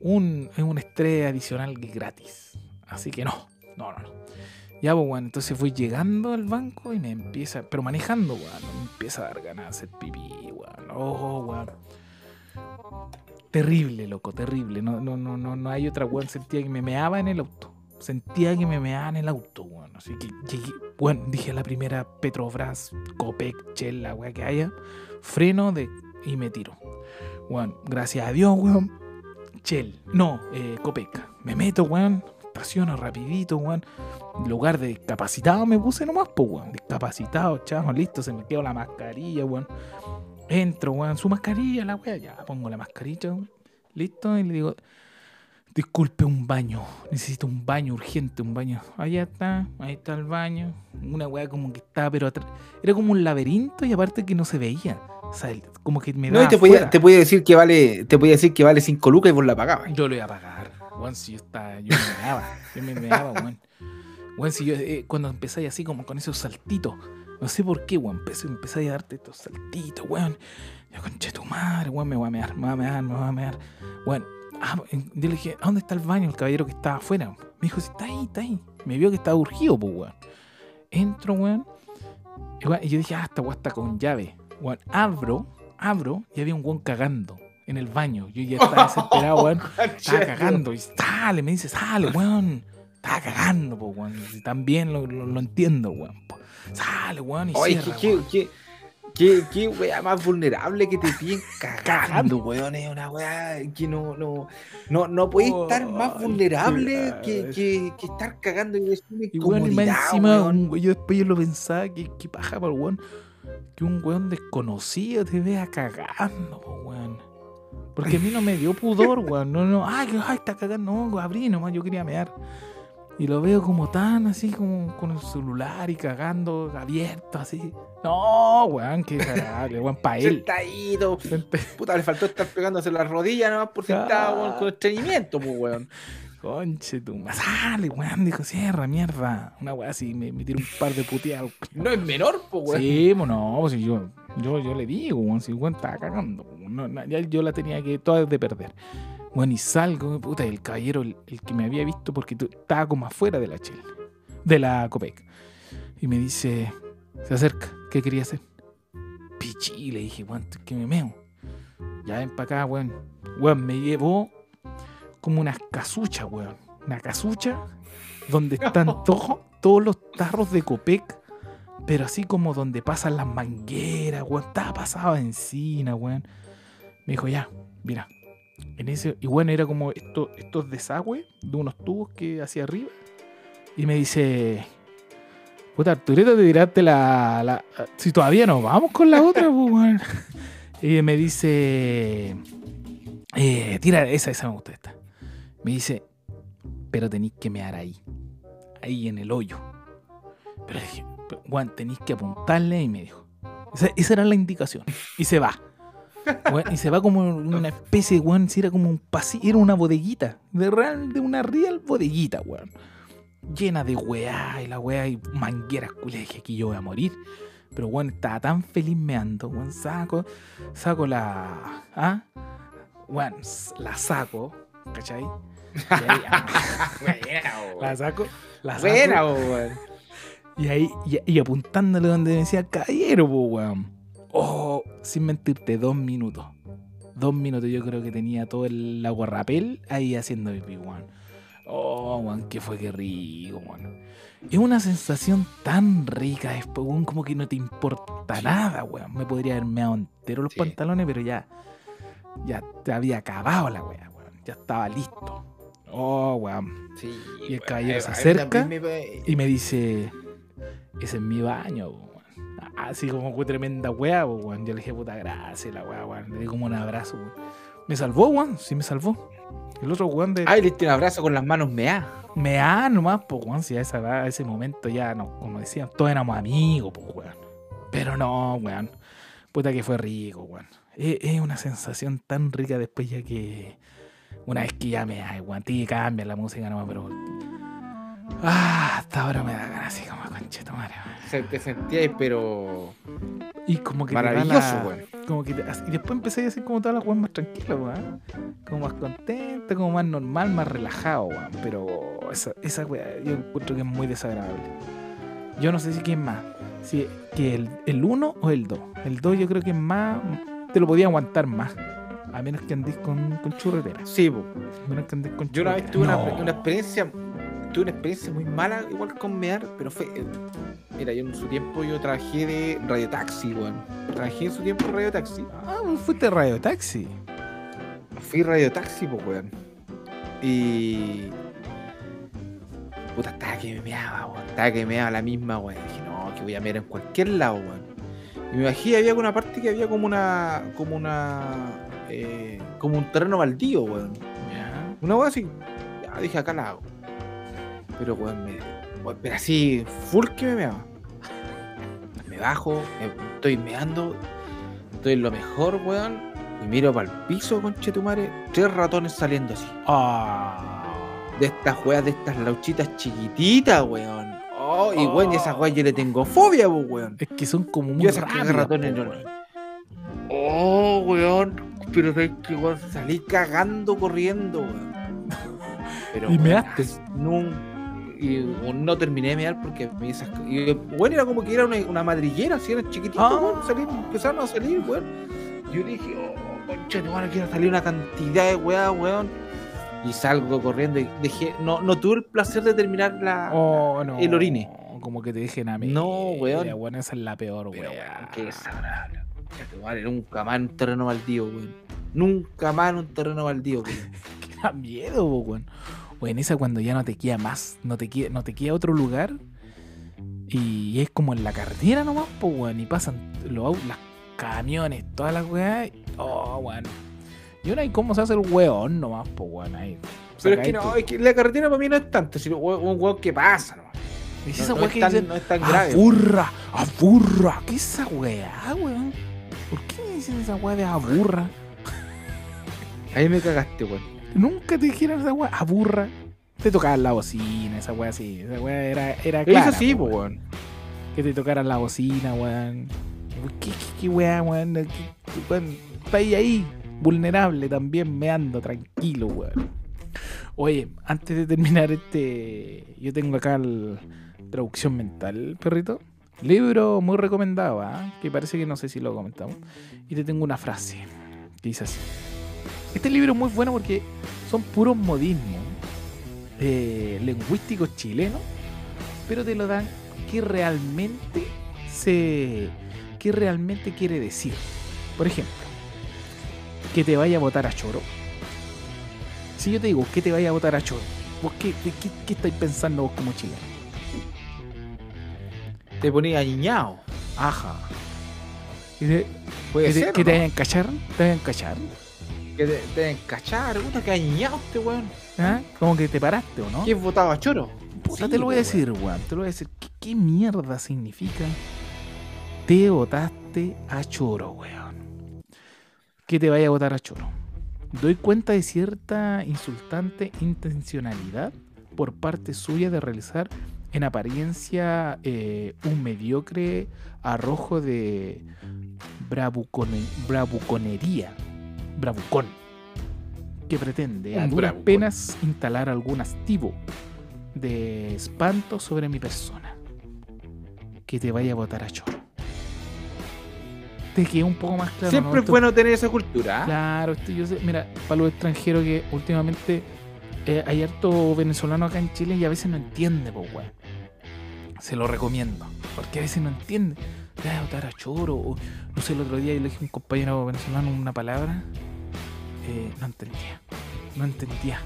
Un, es un estrés adicional gratis. Así que no, no, no, no. Ya, pues, weón, entonces fui llegando al banco y me empieza, pero manejando, weón, me empieza a dar ganas de hacer pipí, weón. Oh, weón. Terrible, loco, terrible. No, no, no, no, no hay otra weón. Sentía que me meaba en el auto. Sentía que me meaba en el auto, weón. Así que bueno, dije la primera Petrobras, Copec, Shell, la weá que haya. Freno de, y me tiro. Weón, gracias a Dios, weón. Shell, no, eh, Copec. Me meto, weón. Estaciono rapidito, weón. Lugar de discapacitado me puse nomás, pues, weón. Discapacitado, chavo, listo, se me quedó la mascarilla, weón. Entro, weón, su mascarilla, la weá, ya pongo la mascarilla, weón. Listo, y le digo, disculpe, un baño. Necesito un baño urgente, un baño. Allá está, ahí está el baño. Una weá como que estaba, pero atrás. Era como un laberinto y aparte que no se veía. O sea, como que me No, y te podía, te podía decir que vale, te podía decir que vale 5 lucas y vos la pagabas. Yo lo iba a pagar. Weón, si yo estaba, yo me meaba. Yo me meaba, weón. Weón, si yo, eh, cuando empezáis así como con esos saltitos, no sé por qué, weón, empecé, empezáis a darte estos saltitos, weón. Yo, conche tu madre, weón, me voy a mear, me voy a mear, me voy a mear. Weón, ah, yo le dije, ¿a dónde está el baño? El caballero que estaba afuera. Me dijo, sí, está ahí, está ahí. Me vio que estaba urgido, pues, weón. Entro, weón. Y, weón, y yo dije, ah, esta weón está con llave. Weón, abro, abro y había un weón cagando en el baño. Yo ya estaba desesperado, weón. Estaba cagando. Y sale, me dice, sale, weón. Estaba cagando, po, weón. También lo, lo, lo entiendo, weón. Sale, weón. Y Oye, cierra, qué, weón. qué, qué, qué wea más vulnerable que te pillen cagando, weón. Es una wea que no, no, no, no podéis estar más Ay, vulnerable que, que, que estar cagando y una Y weón, y más encima, weón. yo después yo lo pensaba, que, que paja para el weón. Que un weón desconocido te vea cagando, po, weón. Porque a mí no me dio pudor, weón. No, no, ay, que- ay, está cagando, no, abrí nomás, yo quería mear. Y lo veo como tan así, como con el celular y cagando abierto, así. No, weón, qué desagradable, weón, para él. Sentadito. Puta, le faltó estar pegándose las rodillas nomás por si estaba weón, con estreñimiento, pues, weón. Conche tu Sale, weón, dijo, cierra, mierda. Una weá así, me, me tira un par de puteados. No es menor, pues, weón. Sí, bueno, no, si yo, yo, yo le digo, weón, si weón estaba cagando. weón, no, no, ya yo la tenía que toda de perder. Bueno, y salgo, puta, y el caballero, el, el que me había visto, porque estaba como afuera de la chela, de la Copec. Y me dice, se acerca, ¿qué quería hacer? Pichi, le dije, weón, que me meo. Ya ven para acá, weón. Weón, me llevó como unas casuchas, weón. Una casucha donde están todos, todos los tarros de Copec pero así como donde pasan las mangueras, weón. Estaba pasado encina, weón. Me dijo, ya, mira. En ese, y bueno, era como esto, estos desagües de unos tubos que hacia arriba. Y me dice, puta, Arturito, te tiraste la, la- Si todavía no vamos con la otra, pues. Y me dice, eh, tira, esa, esa me gusta esta. Me dice, pero tenéis que mear ahí. Ahí en el hoyo. Pero dije, "Pero, Juan, tenéis que apuntarle y me dijo. Esa, esa era la indicación. Y se va. Y se va como una especie de weón, si era como un pasillo, era una bodeguita. De real, de una real bodeguita, weón. Llena de weá y la weá y mangueras culiadas. Dije, aquí yo voy a morir. Pero weón, estaba tan feliz meando, weón. Saco, saco la. ¿Ah? Weón, la saco, ¿cachai? Y ahí, ah, la saco, la saco. Buena, weón. Y ahí, y, y apuntándole donde me decía caballero, weón. Oh, sin mentirte, dos minutos. Dos minutos yo creo que tenía todo el aguarrapel ahí haciendo pipí, weón. Oh, weón, que fue que rico, weón. Es una sensación tan rica después, weón, como que no te importa nada, weón. Me podría haber meado entero los Sí. pantalones, pero ya, ya te había acabado la weá, weón. Ya estaba listo. Oh, weón. Sí, Y el weón. caballero se acerca me- Y me dice, ese es mi baño, weón. Así como fue tremenda weá, weón. Yo le dije, puta gracias, la weá, weón. Le di como un abrazo, weón. Me salvó, weón. Sí, me salvó. El otro weón de. Ay, le diste un abrazo con las manos mea. Me da nomás, po, weón. Si a, esa, a ese momento ya, no, como decían, todos éramos amigos, po, weón. Pero no, weón. Puta que fue rico, weón. Es, es una sensación tan rica después ya que. Una vez que ya me weón. Tiene que cambiar la música nomás, pero. Ah, hasta ahora me da ganas así como conchito, madre. Se te sentías, pero. Y como que Maravilloso, weón. Como que te- y después empecé a decir como todas las weas más tranquilas, weón. Como más contenta, como más normal, más relajado, weón. Pero esa, esa wea yo encuentro que es muy desagradable. Yo no sé si quién más. Si que el, el 1 o el 2. El 2 yo creo que es más. Te lo podía aguantar más. A menos que andes con, con churretera. Sí, po. A menos que andes con Yo una vez churretera. tuve una, No. una experiencia, tuve una experiencia muy mala, igual con mear, pero fue. eh, Mira, yo en su tiempo yo trabajé de radiotaxi, weón. Trabajé en su tiempo en radiotaxi. Ah, vos fuiste radio taxi. Fui radiotaxi, pues, weón. Y. Puta, estaba que me meaba, weón. Estaba que me meaba la misma, weón. Dije, no, que voy a mear en cualquier lado, weón. Y me bajé había una parte que había como una. como una. eh, como un terreno baldío, weón. Una weón así. Ya dije, acá la hago. Pero, weón, me. weón, pero así, full que me meaba. Me bajo, me- estoy meando. Estoy en lo mejor, weón. Y miro para el piso, conchetumare. Tres ratones saliendo así. Ah. De estas weas, de estas lauchitas chiquititas, weón. Oh, y weón, y esas weas yo le tengo fobia, pues, weón. Es que son como muy Yo esas cagas rápidas, ratones no- weón. Oh, weón. Pero sabes que weón, salí cagando corriendo, weón. Pero, ¿Y weón, measte? as- nun- y weón, no terminé de mear porque me esas y, Bueno, era como que era una, una madriguera, así eran chiquititos, Ah. weón. salieron- empezaron a salir, weón. Yo dije, oh, concha madre, quiero salir una cantidad de weas, weón. Y salgo corriendo y dejé. No, no tuve el placer de terminar la. Oh, no. el orine. Como que te dejen a mí. No, weón. Bueno, esa es la peor, Pero, weón. weón, qué desagradable. Madre, Nunca más en un terreno baldío, weón. Nunca más en un terreno baldío, weón. Que da miedo, weón. Weón, esa cuando ya no te queda más, no te queda, no te queda otro lugar. Y es como en la carretera nomás, pues, weón. Y pasan los las camiones, todas las weas. y- Oh, weón. Y uno ahí cómo se hace el weón nomás, pues, weón. Ahí. Pero es que no, es que la carretera para mí no es tanto, sino un weón que pasa, ¿no? Es No, esa no wea es que tan, dicen, no es tan grave. aburra, aburra. ¿Qué es esa weá, weón? ¿Por qué me dicen esa weá de aburra? Ahí me cagaste, weón. Nunca te dijeron esa weá, aburra. Te tocaban la bocina, esa weá así. Esa weá era, era Eso clara. sí, po, po, weón. Que te tocaran la bocina, weón. ¿Qué, qué, qué weá, weón? ¿Qué- weón? Está ahí, ahí, vulnerable también, me ando tranquilo, weón. Oye, antes de terminar este, yo tengo acá el traducción mental, perrito. Libro muy recomendado, ¿ah? que parece que no sé si lo comentamos. Y te tengo una frase que dice así. Este libro es muy bueno porque son puros modismos eh, lingüísticos chilenos, pero te lo dan que realmente se que realmente quiere decir. Por ejemplo, que te vaya a votar a choro. Si yo te digo que te vaya a votar a choro, ¿vos qué, qué, qué- estáis pensando vos como chileno? Te ponía niñao. Ajá. ¿Que te, Puede que te- ser. que ¿o te no? vayan a cachar? ¿Te vayan a cachar? Que te, deben cachar. Puta, que niñao este weón. ¿Ah? Como que te paraste, ¿o no? ¿Quién votaba a choro? Puta, Sí, te lo voy a decir, weón. Te lo voy a decir. ¿Qué, qué mierda significa? Te votaste a choro, weón. Que te vaya a votar a choro. Doy cuenta de cierta insultante intencionalidad por parte suya de realizar en apariencia eh, un mediocre arrojo de bravucone- bravuconería. Bravucón. Que pretende a duras penas instalar algún astivo de espanto sobre mi persona. Que te vaya a votar a choro. Te quedó un poco más claro. Siempre ¿no? es Esto- bueno tener esa cultura. ¿ah? Claro, esto yo sé, mira, para los extranjeros que últimamente eh, hay harto venezolano acá en Chile y a veces no entiende, pues, weón. Se lo recomiendo, porque a veces no entiende. Te vas a votar a choro, o no sé, el otro día yo le dije a un compañero venezolano una palabra, eh, no entendía, no entendía.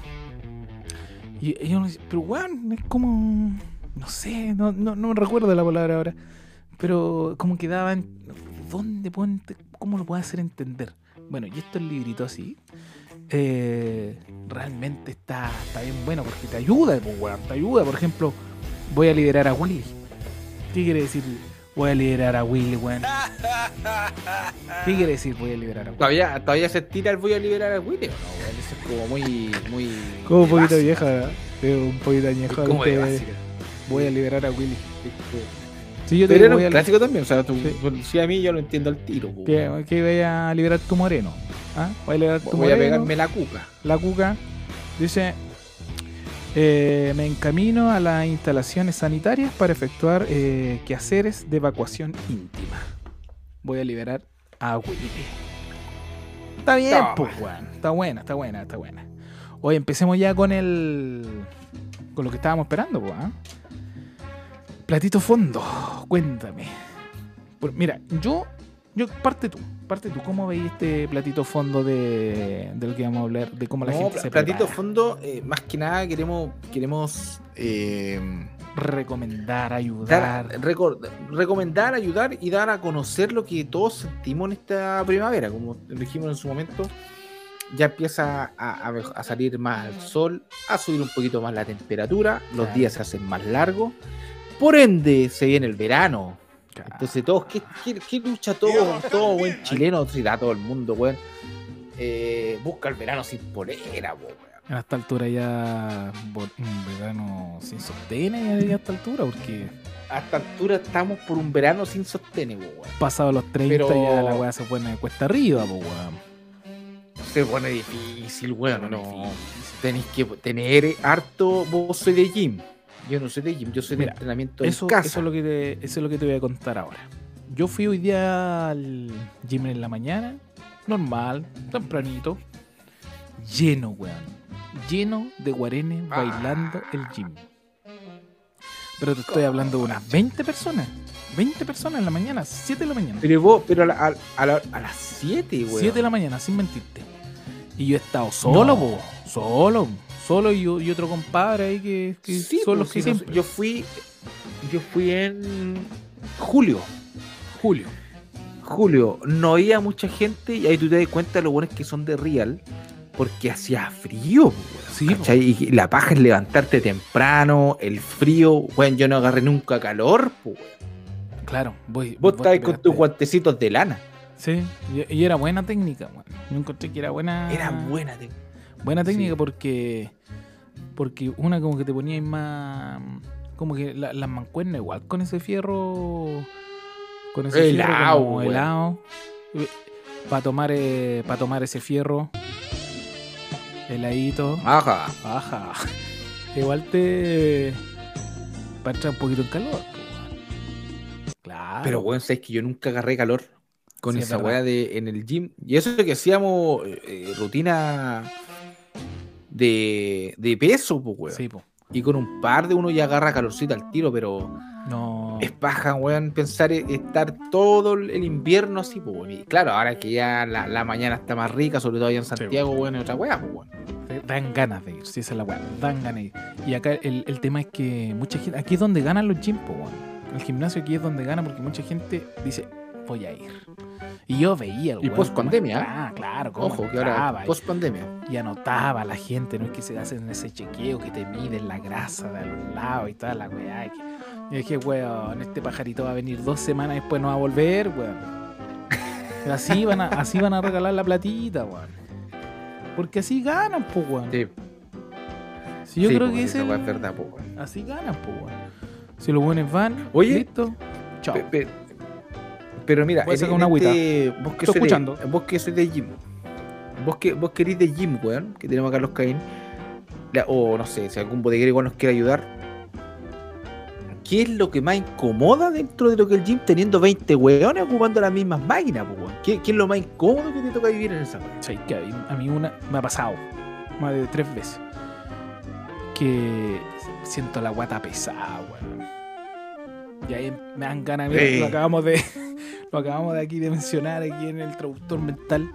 Y ellos me decían, pero weón, es como, no sé, no, no, no recuerdo la palabra ahora, pero como que daban, ¿dónde puedo ente- ¿Cómo lo puedo hacer entender? Bueno, y esto el librito así. eh, realmente está, está bien bueno porque te ayuda, pues, weón, te ayuda. Por ejemplo, voy a liderar a Willy. ¿Qué quiere decir voy a liderar a Willy, weón? ¿Qué quiere decir voy a liderar a Willy? ¿Todavía, ¿Todavía se tira el voy a liberar a Willy o no, weón? Eso es como muy. muy Como un poquito vieja, ¿verdad? Un poquito Es añejo. como de básica. Voy a liberar a Willy. Sí, yo te Pero digo, era un a, clásico también, o sea, tú, Sí. si a mí yo lo entiendo al tiro. que, que voy a liberar tu moreno. ¿Ah? Voy a liberar tu Voy a moreno. pegarme la cuca. la cuca dice eh, me encamino a las instalaciones sanitarias para efectuar eh, quehaceres de evacuación íntima voy a liberar a Willy Está bien, pues. Está buena, está buena, está buena. Oye, empecemos ya con el. con lo que estábamos esperando, pues, ¿ah? Platito fondo, cuéntame. Mira, yo. Yo, parte tú, parte tú. ¿Cómo veis este platito fondo de, lo que vamos a hablar? De cómo la No, gente se platito prepara? fondo, eh, más que nada queremos, queremos eh, Recomendar, dar, ayudar. recor- recomendar, ayudar y dar a conocer lo que todos sentimos en esta primavera. Como dijimos en su momento, ya empieza a, a mej- a salir más el sol, a subir un poquito más la temperatura, los Claro. días se hacen más largos. Por ende, se viene el verano. Entonces, todos, ¿qué, qué- qué lucha todo, todo buen chileno? Si da todo el mundo, weón. Eh, busca el verano sin polera, po, weón. A esta altura ya un verano sin sostén ya, ya a esta altura, porque A esta altura estamos por un verano sin sostén, po, weón. pasado los 30 Pero- ya la weá se pone cuesta arriba, weón. Se pone difícil, weón. Se No. Tenéis que tener harto. Vos soy de gym. Yo no soy de gym, yo soy Mira, de entrenamiento Eso, en casa. eso, es lo que te, eso es lo que te voy a contar ahora. Yo fui hoy día al gym en la mañana, normal, tempranito, lleno, weón. Lleno de guarenes Ah. bailando el gym. Pero te estoy hablando de unas 20 personas. 20 personas en la mañana, 7 de la mañana. Pero vos, pero a, la- a- a la- a las 7, weón. 7 de la mañana, sin mentirte. Y yo he estado solo, No. po, solo, solo y, y otro compadre ahí que, que Sí, son pues, que sí, yo fui. Yo fui en julio. Julio. Julio, no había mucha gente y ahí tú te das cuenta de lo buenos que son de Real porque hacía frío, weón, Sí. ¿cachai? Y la paja es levantarte temprano, el frío, bueno, yo no agarré nunca calor, weón. Claro, voy. vos estabas con tus guantecitos de lana. Sí, y, y era buena técnica, weón. Yo encontré que era buena. Era buena, te- Buena técnica Sí. porque. Porque una como que te ponía más. Como que la- las mancuernas igual con ese fierro. Con ese Helado, fierro como helado. Para tomar, para tomar ese fierro. Heladito. Ajá. Baja. Igual te. Para entrar un poquito en calor. Claro. Pero bueno, sabes que yo nunca agarré calor con Sí, esa weá de en el gym. Y eso es que hacíamos eh, rutina de, de peso, pues, weón. Sí, po. Y con un par de uno ya agarra calorcito al tiro, pero No. es paja, weón, pensar e- estar todo el invierno así, pues, weón. Y claro, ahora que ya la, la mañana está más rica, sobre todo allá en Santiago, weón, es otra weá, pues, weón. Te Dan ganas de ir, si esa es la weá. Dan ganas de ir. Y acá el, el tema es que mucha gente. Aquí es donde ganan los gyms, po, weón. El gimnasio aquí es donde gana porque mucha gente dice, voy a ir. Y yo veía el Y post-pandemia, cómo entraba, claro, Ojo, que ahora, y- post pandemia. y anotaba a la gente, no es que se hacen ese chequeo que te miden la grasa de los lados y toda la weá. y Y dije, weón, este pajarito va a venir dos semanas después no va a volver, weón. Así van a, así van a regalar la platita, weón. Porque así ganan, pues, weón. Sí, Si yo sí, creo que es esa el- weá es verdad, weón. Así ganan, pues, weón. Si los buenos van, Oye, listo, chao. Pe- pe- Pero mira, Voy a en- sacar en una agüita. este- vos que Estoy sois de- escuchando. vos que sois de gym. Vos que vos querís de gym, weón, que tenemos acá los Caín. O no sé, si algún bodeguero igual nos quiere ayudar. ¿Qué es lo que más incomoda dentro de lo que el gym teniendo 20 weones ocupando las mismas máquinas, weón? ¿Qué, qué es lo más incómodo que te toca vivir en esa weón? Sí, que a mí, a mí una me ha pasado más de tres veces que siento la guata pesada, weón. Y ahí me dan ganas, mira, lo acabamos de lo acabamos de aquí de mencionar aquí en el traductor mental,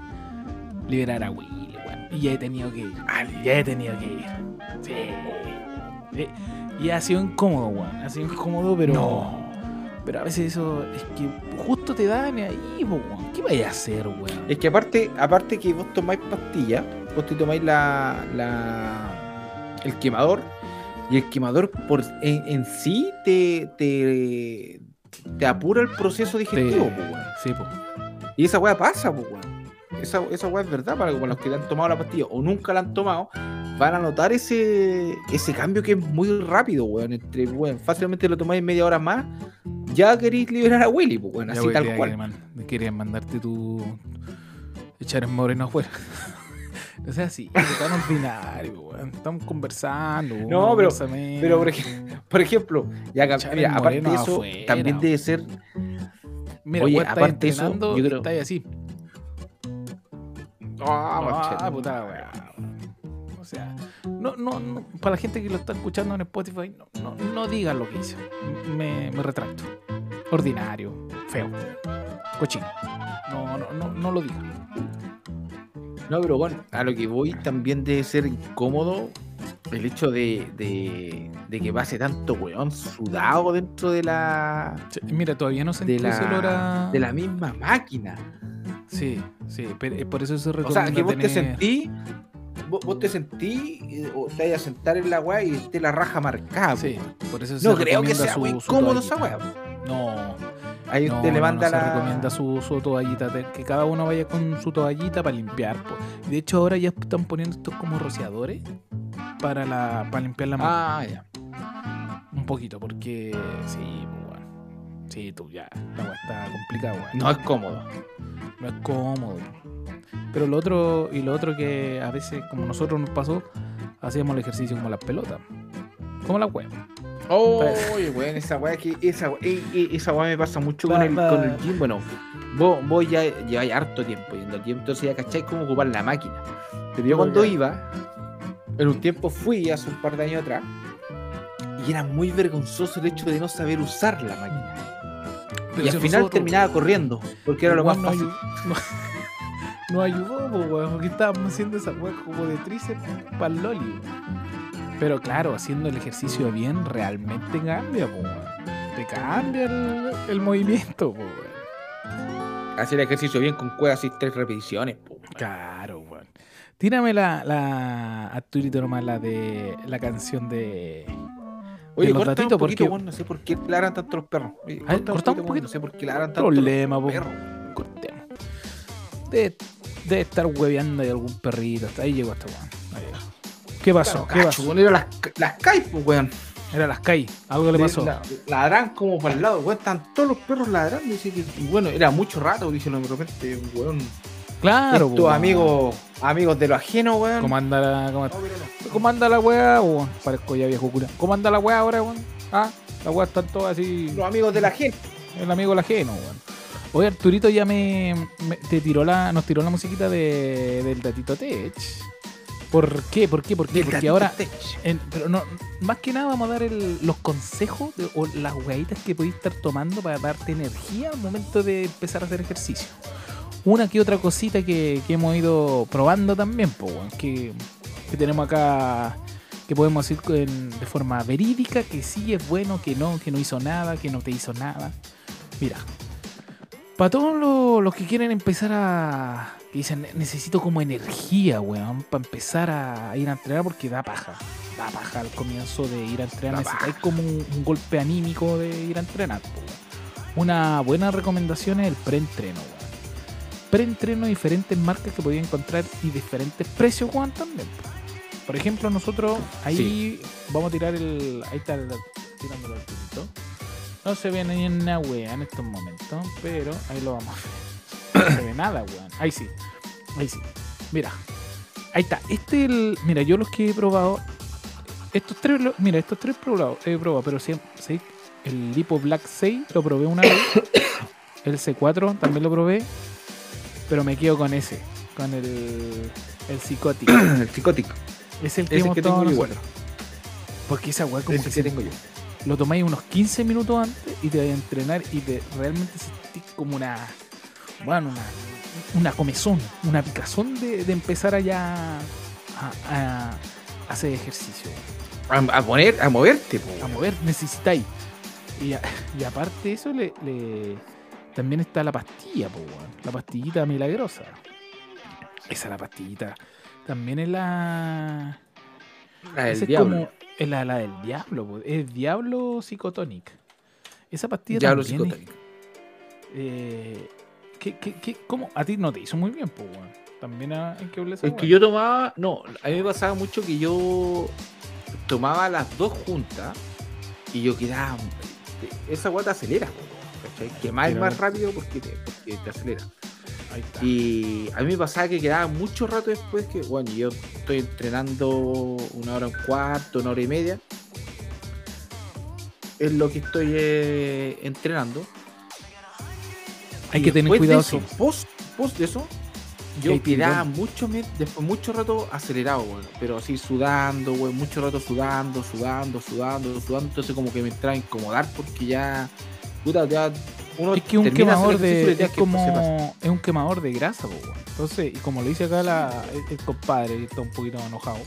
liberar a Willy, weón. Y ya he tenido que ir, ya he tenido que ir. Sí. Y ha sido incómodo, weón. Ha sido incómodo, pero No. pero a veces eso es que justo te dan ahí, weón. ¿Qué vaya a hacer, weón? Es que aparte, aparte que vos tomáis pastillas, vos te tomáis la, la el quemador, y el quemador por en, en sí te, te, te apura el proceso digestivo, Te- po, weón. Sí, po. Y esa weá pasa, pues, weón. Esa, esa weá es verdad para, para los que han tomado la pastilla o nunca la han tomado, van a notar ese, ese cambio que es muy rápido, weón. Entre, weón, fácilmente lo tomáis media hora más, ya queréis liberar a Willy, pues, weón, así tal cual. querían man- Querían mandarte tu. echar en moreno afuera. No sea así, tan ordinario, weón. Estamos conversando. No, pero-. Pero, por, ej- por ejemplo, ya, mira, aparte de eso, afuera, también debe ser. Mira, oye, aparte de eso, yo creo- estáis así. Ah, Ah, puta la weá. O sea, no, no, no, para la gente que lo está escuchando en Spotify, no, no, no digan lo que hice. Me, me retracto. Ordinario, feo, cochino. No, no, no, no lo digan. No, pero bueno, a lo que voy también debe ser incómodo el hecho de, de, de que pase tanto weón sudado dentro de la Sí, Mira, todavía no sentí de la, a... de la misma máquina. Sí, sí, pero eh, por eso se O recomienda sea, que vos te tener- sentí, vos, vos te sentí eh, o te vayas a sentar en la weá y esté la raja marcada. Sí, po. por eso se No creo que sea su- muy su incómodo esa weá. No, Ahí no, usted le no, manda no, se la. recomienda su, su toallita, que cada uno vaya con su toallita para limpiar. De hecho, ahora ya están poniendo estos como rociadores para, la, para limpiar la máquina. Ah, ya. Un poquito, porque sí, bueno. Sí, tú ya, la weá está complicada, weón. No es cómodo. no es cómodo. Pero lo otro, y lo otro que a veces, como nosotros nos pasó, hacíamos el ejercicio como las pelotas. Como la web. Oye, weón, esa weá que esa, esa weá me pasa mucho con el, con el gym. Bueno, vos, vos ya lleváis harto tiempo yendo al gym, entonces ya cacháis cómo ocupar la máquina. Pero yo cuando Ya. iba, en un tiempo fui hace un par de años atrás, y era muy vergonzoso el hecho de no saber usar la máquina. Pero y al final nosotros- terminaba corriendo, porque era lo más fácil. No, ayu- no- no ayudó, po, weón, porque estábamos haciendo esa weá como de tríceps para el Loli. Pero claro, haciendo el ejercicio bien, realmente cambia, po. Te cambia el, el movimiento, po. Hacer ejercicio bien con cuevas y tres repeticiones. po. Claro, weón. Tírame la, la Arturito nomás, la de la canción de. Oye, corta datitos, un poquito, porque- weón, no sé por qué ladran tanto los perros. Oye, Ay, corta cortamos un poquito. No sé por qué ladran tanto Problema, los perros. Cortemos. Debe, debe estar hueveando ahí algún perrito. Hasta ahí llegó hasta weón. Ahí llegó. ¿Qué pasó? Claro, ¿Qué cacho, pasó? weón, era las, las CAI, pues, weón. Era las CAI. Algo le pasó. La- ladran como para el lado, weón. Están todos los perros ladrando. Dice que, y bueno, era mucho rato, dije, de repente, weón. Claro, Estos po, amigos, amigos de lo ajeno, weón. ¿Cómo anda la, cómo, No, cómo anda la weá, weón? Parezco ya viejo cura. ¿Cómo anda la weá ahora, weón? Ah, la weá están todas así. Los amigos de la gente. El amigo el ajeno, weón. Oye, Arturito ya me, me- te tiró la, nos tiró la musiquita de, del Datito Tech. ¿Por qué? ¿Por qué? ¿Por qué? Porque ahora, en- pero no, más que nada vamos a dar el- los consejos de- o las hueitas que podéis estar tomando para darte energía al momento de empezar a hacer ejercicio. Una que otra cosita que, que hemos ido probando también, po, que, que tenemos acá, que podemos decir en- de forma verídica, que sí es bueno, que no, que no hizo nada, que no te hizo nada. Mira, para todos los, los que quieren empezar a... que dicen, necesito como energía, weón, para empezar a ir a entrenar porque da paja. Da paja al comienzo de ir a entrenar. Necesitáis como un, un golpe anímico de ir a entrenar. weón. Una buena recomendación es el preentreno, weón. Preentreno de diferentes marcas que podéis encontrar y diferentes precios, weón, también. po. Por ejemplo, nosotros ahí vamos a tirar el... Ahí está el, tirándolo al. No se ve ni en una wea en estos momentos, pero ahí lo vamos a ver. No se ve nada, weón. Ahí sí. Ahí sí. Mira. Ahí está. Este es el. Mira, yo los que he probado. Estos tres, lo- mira, estos tres probados, he probado, pero sí, sí, el Lipo Black 6 lo probé una vez. El C4 también lo probé. Pero me quedo con ese. Con el. El Psychotic. El psicótico. Es el que Ese hemos que tengo igual. nosotros. Porque esa weá como Ese que que tengo yo. lo tomáis unos 15 minutos antes y te vais a entrenar y te realmente sentís como una bueno una, una comezón una picazón de, de empezar allá a, a- a hacer ejercicio A, a poner, a moverte, po, a mover necesitáis y, y aparte de eso le, le- también está la pastilla po, la pastillita milagrosa esa la pastillita también es la La del es diablo. como es la, la del diablo, po. es Diablo Psicotonic. Esa pastilla Diablo también es- eh, ¿qué- qué- qué- cómo? A ti no te hizo muy bien, pues, weón. También hay que Es que yo tomaba, no, a mí me pasaba mucho que yo tomaba las dos juntas y yo quedaba, esa guata acelera, ¿cachai? Que más Pero- más rápido porque te, porque te acelera. Ahí está. Y a mí me pasaba que quedaba mucho rato después que, bueno, yo estoy entrenando una hora y un cuarto, una hora y media. Es lo que estoy eh, entrenando. Hay que tener de cuidado, eso, sí. Post, post de eso, Yo quedaba mucho, después mucho rato acelerado, weón. Pero así sudando, weón. Mucho rato sudando, sudando, sudando, sudando. Entonces como que me entraba a incomodar porque ya. Puta, ya. Uno Es que un quemador de. Es que como. Es un quemador de grasa, po, weón. Entonces, y como lo dice acá la, el, el compadre, que está un poquito enojado,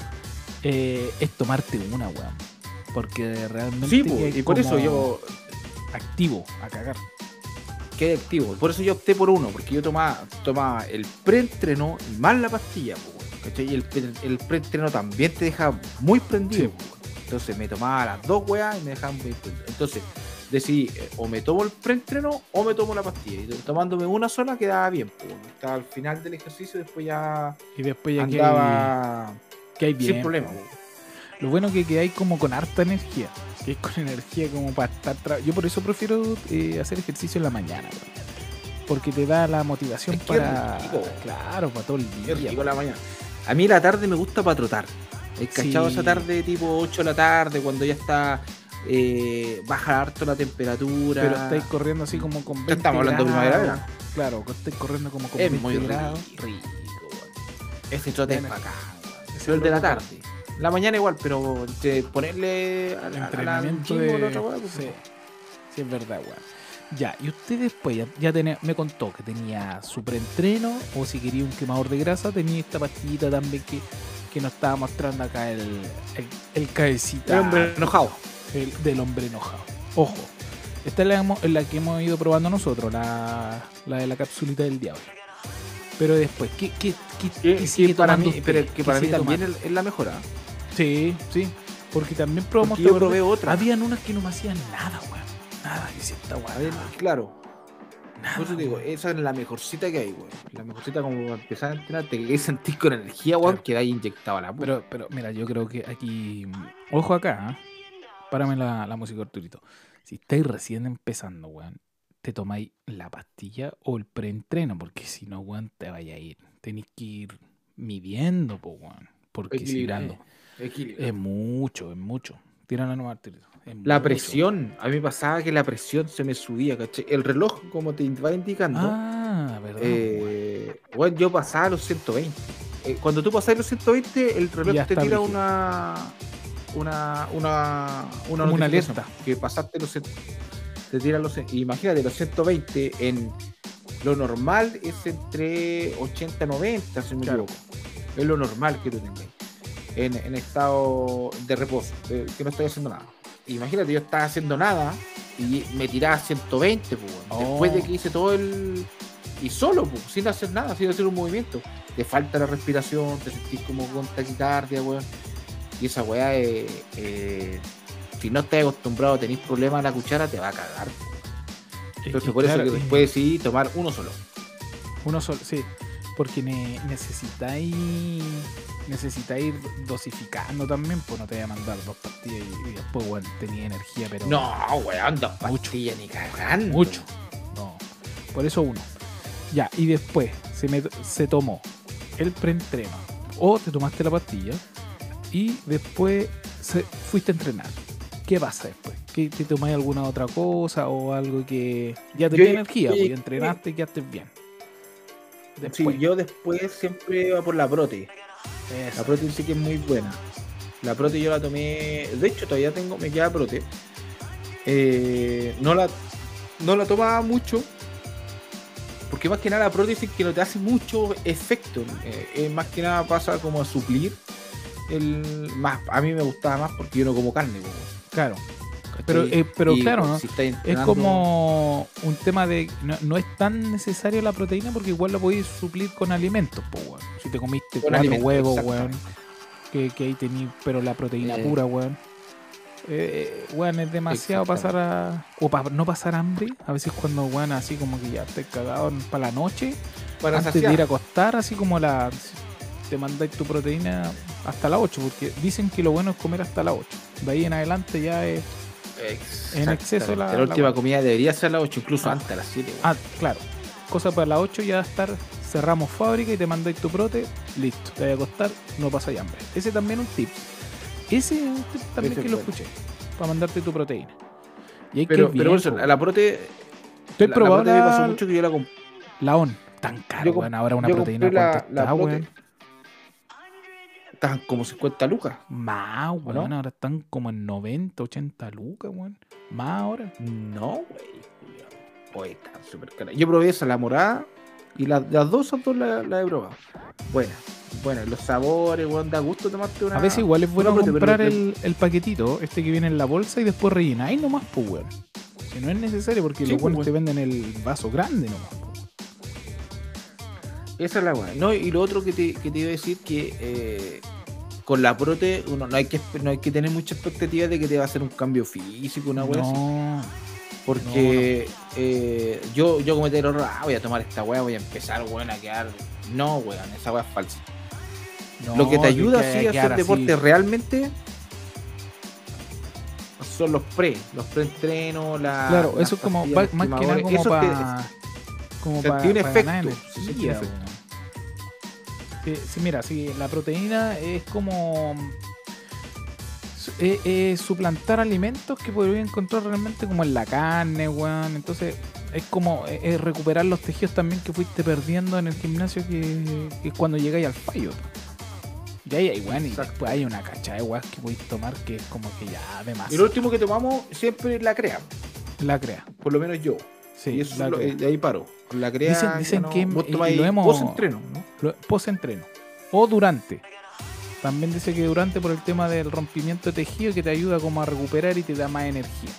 eh, es tomarte una, weón. Porque realmente. Sí, po, y por eso yo Activo, a cagar. Quedé activo. Por eso yo opté por uno, porque yo tomaba, tomaba el preentreno más la pastilla, ¿cachai? Y el, el preentreno también te deja muy prendido. Sí. Entonces me tomaba las dos weas y me dejaban muy prendido. Entonces decidí, eh, o me tomo el preentreno o me tomo la pastilla. Y tomándome una sola quedaba bien. Estaba al final del ejercicio después ya Y después ya que hay, andaba que hay bien. sin problema. po. Lo bueno que quedáis como con harta energía. Que es con energía como para estar. tra- Yo por eso prefiero eh, hacer ejercicio en la mañana. Porque te da la motivación Es que es para. rico. Claro, para todo el día. rico la mañana. A mí la tarde me gusta para trotar. ¿Has cachado Sí. esa tarde tipo 8 de la tarde cuando ya está eh, baja harto la temperatura? Pero estáis corriendo así como con 20 estamos hablando de primavera-verano. Claro, estáis corriendo como con Es 20 muy rico. grados. Ese trote es Bueno, bacán. Ese el de la tarde. La mañana igual, pero de ponerle a, El a- a la entrenamiento de... la otra weá, pues, sí. sí, es verdad, weón. Ya, y usted después ya, ya tenía- me contó que tenía su preentreno o si quería un quemador de grasa, tenía esta pastillita también que, que nos estaba mostrando acá el, el, el cabecita El hombre enojado. el- del hombre enojado. Ojo, esta es la, la que hemos ido probando nosotros, la, la de la capsulita del diablo. Pero después, ¿qué, qué, qué, sigue para mí, usted? pero que ¿Qué para mí también es, la mejora. Sí, sí. Porque también probamos. Porque yo probé otra. Habían unas que no me hacían nada, weón. Nada, que si esta weón. claro. Nada, Por eso te digo, esa es la mejorcita que hay, weón. La mejorcita como para empezar a entrenar, te quedas sentir con energía, weón, Claro. que hay inyectado a la puta. Pero, pero, mira, yo creo que aquí. Ojo acá, ¿ah? Párame la, la música, Arturito. Si estáis recién empezando, weón, te tomáis la pastilla o el preentreno, porque si no, weón, te vaya a ir. Tenéis que ir midiendo, po, weón. Porque si Equilibrando. Es mucho, es mucho. Tírala nomás, La mucho. presión, a mí pasaba que la presión se me subía, ¿cachai? El reloj, como te va indicando, Ah, verdad. eh, bueno, yo pasaba los 120. Eh, cuando tú pasas los 120, el reloj te tira brígido. una, una, una, una, una alerta. Que pasaste los, cien- te tira los, imagínate, los 120 en lo normal es entre 80 y 90, si me Claro. equivoco. Es lo normal que tú tengas. En, en estado de reposo, de- que no estoy haciendo nada. Imagínate, yo estaba haciendo nada y me tiraba a 120, pues. Oh. después de que hice todo el. Y solo, pues, sin hacer nada, sin hacer un movimiento. Te falta la respiración, te sentís como con taquicardia, weón. Y esa weá, eh, eh, si no estás acostumbrado a tener problemas a la cuchara, te va a cagar. Es Entonces, por eso que después decidí tomar uno solo. Uno solo, sí. Porque ne- necesitáis necesitáis ir dosificando también, pues no te voy a mandar dos pastillas y, y después, bueno, tenía energía, pero No, weón, dos Mucho. pastillas ni cagando. mucho. No. Por eso uno. Ya, y después se, me, se tomó el preentreno o te tomaste la pastilla y después se- fuiste a entrenar. ¿Qué pasa después? ¿Que te tomáis alguna otra cosa o algo que ya te Yo- dio energía? yo- Pues ya entrenaste y quedaste bien. Sí, Después, yo después siempre iba por la prote. eso. La prote sí que es muy buena. La prote yo la tomé. De hecho, todavía tengo, me queda prote. Eh, no la no la tomaba mucho. Porque más que nada la prote dicen que no te hace mucho efecto. Eh, eh, más que nada pasa como a suplir. El, más, a mí me gustaba más porque yo no como carne. po, Claro. Pero, eh, pero Y, claro, pues, ¿no? si Es como un tema de. No, no es tan necesario la proteína porque igual la podéis suplir con alimentos, po, weón. Si te comiste Con cuatro huevos, weón. Que, que ahí tení, pero la proteína Eh. pura, weón. Eh, weón, es demasiado pasar a. O para no pasar hambre. A veces cuando, weón, así como que ya estés cagado para la noche. para antes saciar. de ir a acostar, así como la. Te mandáis tu proteína hasta las 8, porque dicen que lo bueno es comer hasta las 8. De ahí en adelante ya es. En exceso la- la última comida debería ser a las 8, incluso Ah. antes a las 7. Ah, claro. Cosa para las 8 ya estar, cerramos fábrica y te mandáis tu prote, listo, te vas a acostar, no pasa hambre. Ese también es un tip. Ese es un tip también Ese que es lo bueno. escuché, para mandarte tu proteína. Y hay Pero, que pero a la prote. ¿Tú has la, la prote me la, pasó mucho que yo la compré. la ON? tan caro, Yo weón. Ahora una yo proteína, la- ¿cuánto la está, prote-? Estaban como 50 lucas. Más, ¿O weón. no? Ahora están como en 90, 80 lucas, weón. Más ahora. No, güey. Oye, están súper caras. Yo probé esa, la morada. Y la- las dos, esas dos las las he probado. Buena. Bueno, los sabores, weón, da gusto tomarte una. A veces igual es bueno comprar pero- el, el paquetito, este que viene en la bolsa y después rellenáis nomás, pues, weón. Si no es necesario, porque Sí, los buenos pues, te venden el vaso grande nomás. Esa es la weá. No, y lo otro que te, que te iba a decir que eh, con la prote uno no hay que no hay que tener mucha expectativa de que te va a hacer un cambio físico, una así. No, Porque eh, yo, yo cometí el error, ah, voy a tomar esta weá, voy a empezar, weón, a quedar. No, weón, esa weá es falsa. Lo que te ayuda que- así a hacer así. deporte realmente son los pre, los preentrenos, la. Claro, eso es como, más que nada como para. Como para. ganar efecto, sí, sí, weón. Mira, sí, la proteína es como. Es, es suplantar alimentos que podrían encontrar realmente como en la carne, weón. Entonces, es como es recuperar los tejidos también que fuiste perdiendo en el gimnasio que, que cuando llegáis al fallo. Y ahí hay, weón, y después hay una cacha de weas que podéis tomar que es como que ya, Y además, lo último que tomamos siempre es la crea, la crea. por lo menos yo. Sí, y eso lo- de ahí paro. La crea. Dicen- ya dicen no- que- vos y- lo hemos- post-entreno, ¿no? Lo- Post-entreno. O durante. También dice que durante por el tema del rompimiento de tejido que te ayuda como a recuperar y te da más energía.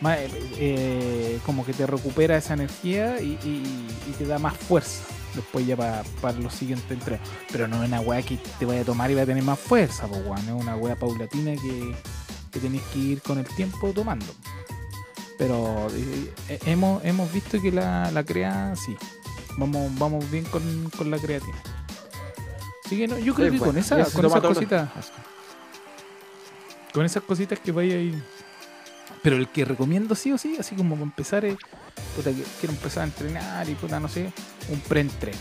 Más, eh, eh, como que te recupera esa energía y, y- y te da más fuerza. Después ya para, para los siguientes entrenos. Pero no es una weá que te vaya a tomar y va a tener más fuerza, pues weón. Es una weá paulatina que, que tenés que ir con el tiempo tomando. Pero eh, eh, hemos, hemos visto que la, la crea, sí. Vamos, vamos bien con, con la creatina. Así que no, yo creo Sí, que bueno, con, esa, con esas cositas. Con esas cositas que vaya ahí. Pero el que recomiendo sí o sí, así como para empezar es. Puta, quiero empezar a entrenar y puta, no sé, un preentreno.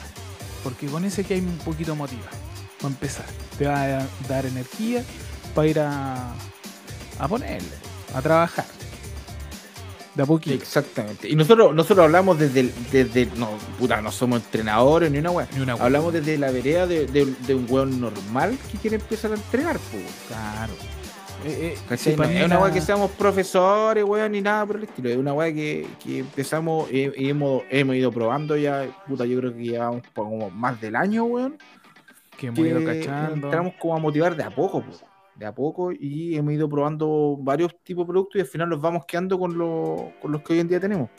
Porque con ese que hay un poquito motiva. Para empezar. Te va a dar energía para ir a, a ponerle, a trabajar. De a poquito. Exactamente. Y nosotros, nosotros hablamos desde, el- desde no, puta, no somos entrenadores ni una weá. Hablamos desde la vereda de, de- de un weón normal que quiere empezar a entrenar, pues. Claro. Eh, eh, es una weá que seamos profesores, weón, ni nada por el estilo. Es una weá que, que empezamos y, y hemos, hemos ido probando ya, puta, yo creo que llevamos como más del año, weón. que hemos ido cachando. entramos como a motivar de a poco, po, de a poco, y hemos ido probando varios tipos de productos y al final nos vamos quedando con, lo- con los que hoy en día tenemos.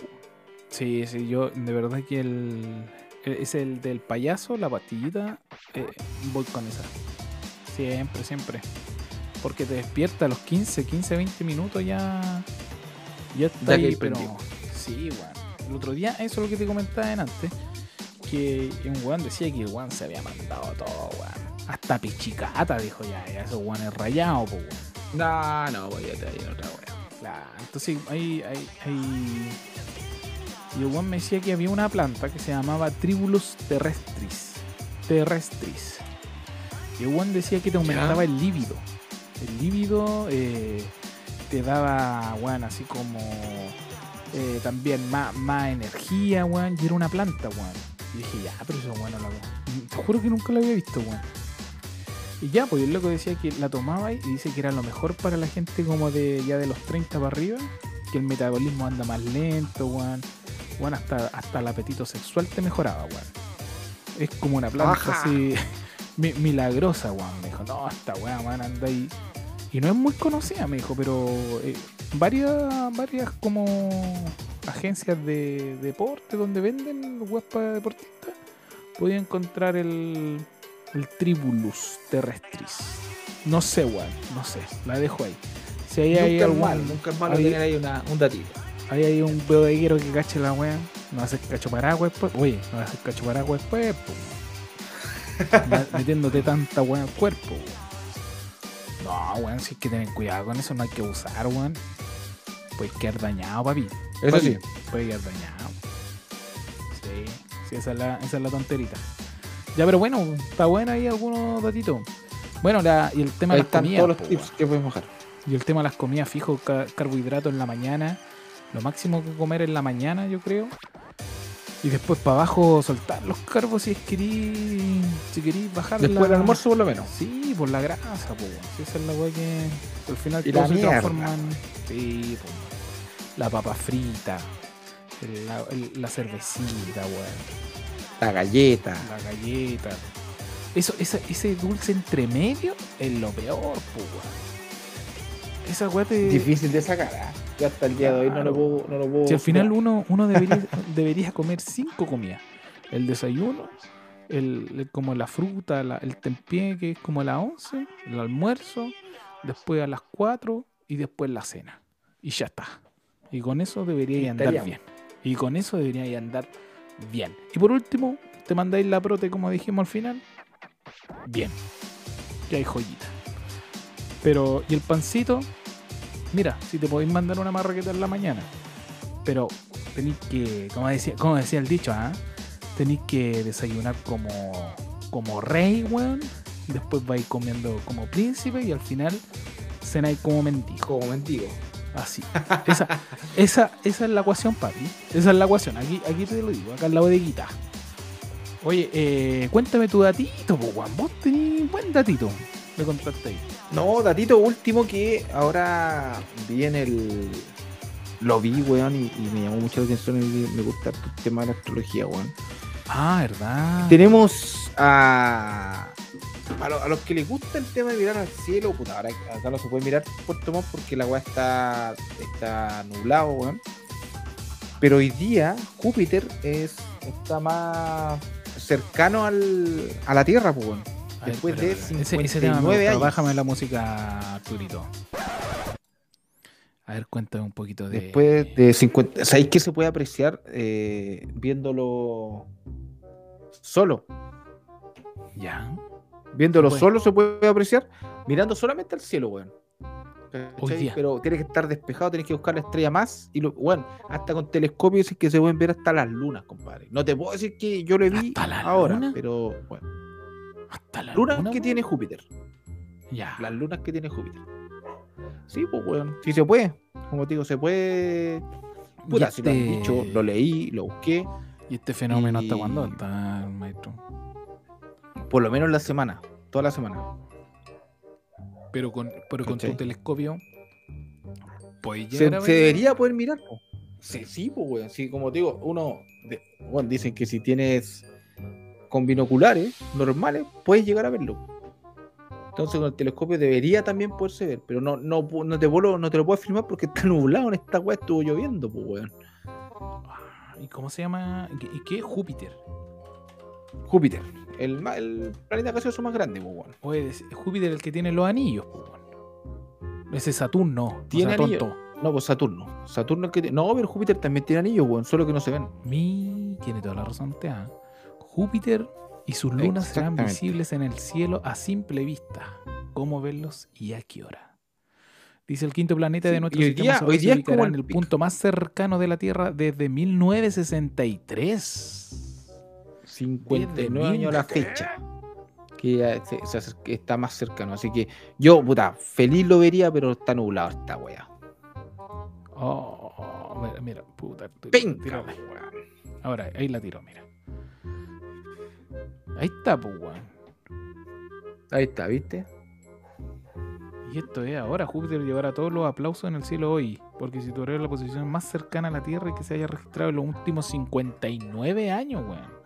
Sí, sí, yo de verdad que el, el- es el del payaso, la pastillita, eh, voy con esa. Siempre, siempre. Porque te despierta a los 15, 15, 20 minutos ya. Ya está ahí, pero. Sí, weón. El otro día, eso es lo que te comentaba en antes. Que un weón decía que el weón se había mandado todo, weón. Hasta pichicata, dijo ya, ya esos weones rayados, pues, weón. No, no, voy a traer otra weá. Claro, entonces ahí, ahí, ahí- Y el weón me decía que había una planta que se llamaba Tribulus terrestris. Terrestris. Y el weón decía que te aumentaba el líbido. El líbido eh, te daba, weón, así como eh, también más, más energía, weón. Y era una planta, weón. Y dije, ya, pero eso, weón, no la Te juro que nunca la había visto, weón. Y ya, pues el loco decía que la tomaba y dice que era lo mejor para la gente como de ya de los 30 para arriba, que el metabolismo anda más lento, weón. Weón, hasta, hasta el apetito sexual te mejoraba, weón. Es como una planta Ajá. así mi- milagrosa, weón. Me dijo, no, esta weón, weón, anda ahí. Y no es muy conocida, me dijo, pero eh, varias, varias como agencias de deporte donde venden weas para deportistas, podía encontrar el, el Tribulus terrestris. No sé, weón, no sé, la dejo ahí. Si ahí hay es algún, malo, nunca es malo hay- tener ahí una, un datito. ahí hay un bodeguero que cache la weá, no hace cacho paraguas después. Oye, no hace cacho paraguas después, Metiéndote tanta weá al cuerpo, weón. No, weón, si hay que tener cuidado con eso, no hay que usar, weón. Puede quedar dañado, papi. Eso Papi, sí. Puede quedar dañado. Sí, sí, esa es la, esa es la tonterita. Ya, pero bueno, está bueno ahí algunos datitos. Bueno, la, y el tema Ahí de las están comidas. todos los tips que podemos dejar. Y el tema de las comidas fijo, ca- carbohidratos en la mañana. Lo máximo que comer en la mañana, yo creo. Y después para abajo soltar los carbos si es querís, si querís bajar Después del la... almuerzo, por lo menos. Sí, por la grasa. Si esa es la weá que al final Y todo la se mierda. transforma en- Sí, po. La papa frita, la, el- la cervecita, weón. La galleta. La galleta. Eso, esa- ese dulce entre medio es lo peor, weón. Esa weá te. Difícil de sacar. Yo hasta el día de hoy no lo puedo. No lo puedo Si al final uno, uno debería, debería comer cinco comidas. El desayuno, el, el- como la fruta, la- el tempié, que es como a las 11, el almuerzo, después a las 4 y después la cena. Y ya está. Y con eso debería andar bien. Y con eso debería andar bien. Y por último, te mandáis la prote como dijimos al final. Bien. Que hay joyita. Pero, ¿y el pancito? Mira, si te podéis mandar una marraqueta en la mañana. Pero tenéis que, como decía, como decía el dicho, ¿ah? tenéis que desayunar como, como rey, weón. Después vais comiendo como príncipe y al final cenáis como mendigo. Como mendigo. Así. Esa, esa, esa es la ecuación, papi. Esa es la ecuación. Aquí, aquí te lo digo, acá en la bodeguita. Oye, eh, cuéntame tu datito, po, Juan. Vos tenés buen datito. Me contaste ahí. No, datito último que ahora vi en el. Lo vi, weón, y, y me llamó mucho la atención y me gusta el tema de la astrología, weón. Ah, ¿verdad? Tenemos a. A, lo- a los que les gusta el tema de mirar al cielo, puta, ahora acá no se puede mirar Puerto Montt porque la weá está, está nublado, weón. Pero hoy día Júpiter es, está más cercano al, a la Tierra, pues, weón. A ver, después de espera. Ese, ese tema 59 gusta. años. Bájame la música, Arturito. A ver, cuéntame un poquito de. Después de 50. ¿Sabéis que se puede apreciar eh, viéndolo solo? Ya. Viéndolo solo se puede apreciar mirando solamente al cielo, weón. Pero tiene que estar despejado, tienes que buscar la estrella más. Y lo, bueno, hasta con telescopio dicen que se pueden ver hasta las lunas, compadre. No te puedo decir que yo lo vi ¿Hasta la ahora, luna? pero bueno. Hasta la Lunas luna, que tiene Júpiter. Ya. Las lunas que tiene Júpiter. Sí, pues, weón. Sí se puede. Como te digo, se puede. Puta, y, si lo han este, dicho, lo leí, lo busqué. ¿Y este fenómeno hasta cuándo está, maestro? Por lo menos la semana. Toda la semana. Pero con, pero con tu telescopio. Se, a se debería poder mirar. Sí, sí, pues, weón. Sí, como te digo, uno. de- bueno, dicen que si tienes con binoculares normales, puedes llegar a verlo. Entonces con el telescopio debería también poderse ver, pero no, no, no, te, puedo, no te lo puedo filmar porque está nublado en esta weá, estuvo lloviendo, pues weón. Ah, ¿Y cómo se llama? ¿Y qué- ¿Y qué? Júpiter. Júpiter, el, el planeta gaseoso más grande, pues. Oye, es Júpiter el que tiene los anillos. Ese Saturno. ¿Tiene o sea, tonto. No, pues Saturno. Saturno el que tiene- No, pero Júpiter también tiene anillos, weón, solo que no se ven. Mi, tiene toda la razón, te ah. Júpiter y sus lunas serán visibles en el cielo a simple vista. ¿Cómo verlos y a qué hora? Dice el quinto planeta Sí, de nuestro sistema solar hoy día es como en el punto más cercano de la Tierra desde 1963. 59 Desde años a la fecha. Que se- se está más cercano. Así que yo, puta, feliz lo vería, pero está nublado esta weá. Oh, mira, mira, puta. tú- weón. Ahora, ahí la tiro, mira. Ahí está, pues, weón. Ahí está, ¿viste? Y esto es ahora, Júpiter llevará todos los aplausos en el cielo hoy, porque situará la posición más cercana a la Tierra y que se haya registrado en los últimos 59 años, weón.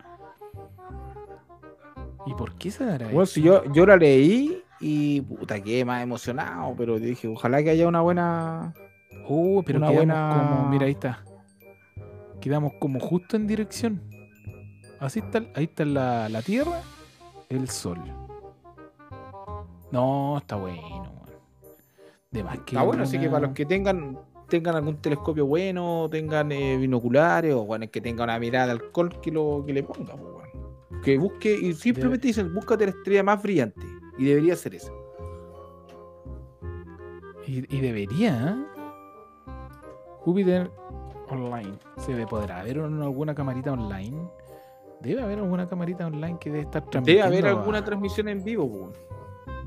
¿Y por qué se dará Bueno, eso? si yo, yo la leí y puta, quedé más emocionado, pero dije, ojalá que haya una buena. Uh, pero una buena- como, mira, ahí está. Quedamos como justo en dirección. Así está, ahí está la, la Tierra, el Sol. No, está bueno, weón. De más que Está bueno, así que para los que tengan tengan algún telescopio bueno, tengan eh, binoculares, o bueno, que tenga una mirada de alcohol que lo que le ponga, pues, weón. Que busque, y simplemente dicen, búscate la estrella más brillante. Y debería ser esa. Y, y debería, ¿eh? Júpiter online. ¿Se ve, podrá haber un- alguna camarita online? Debe haber alguna camarita online que debe estar Debe transmitiendo. haber a- alguna transmisión en vivo.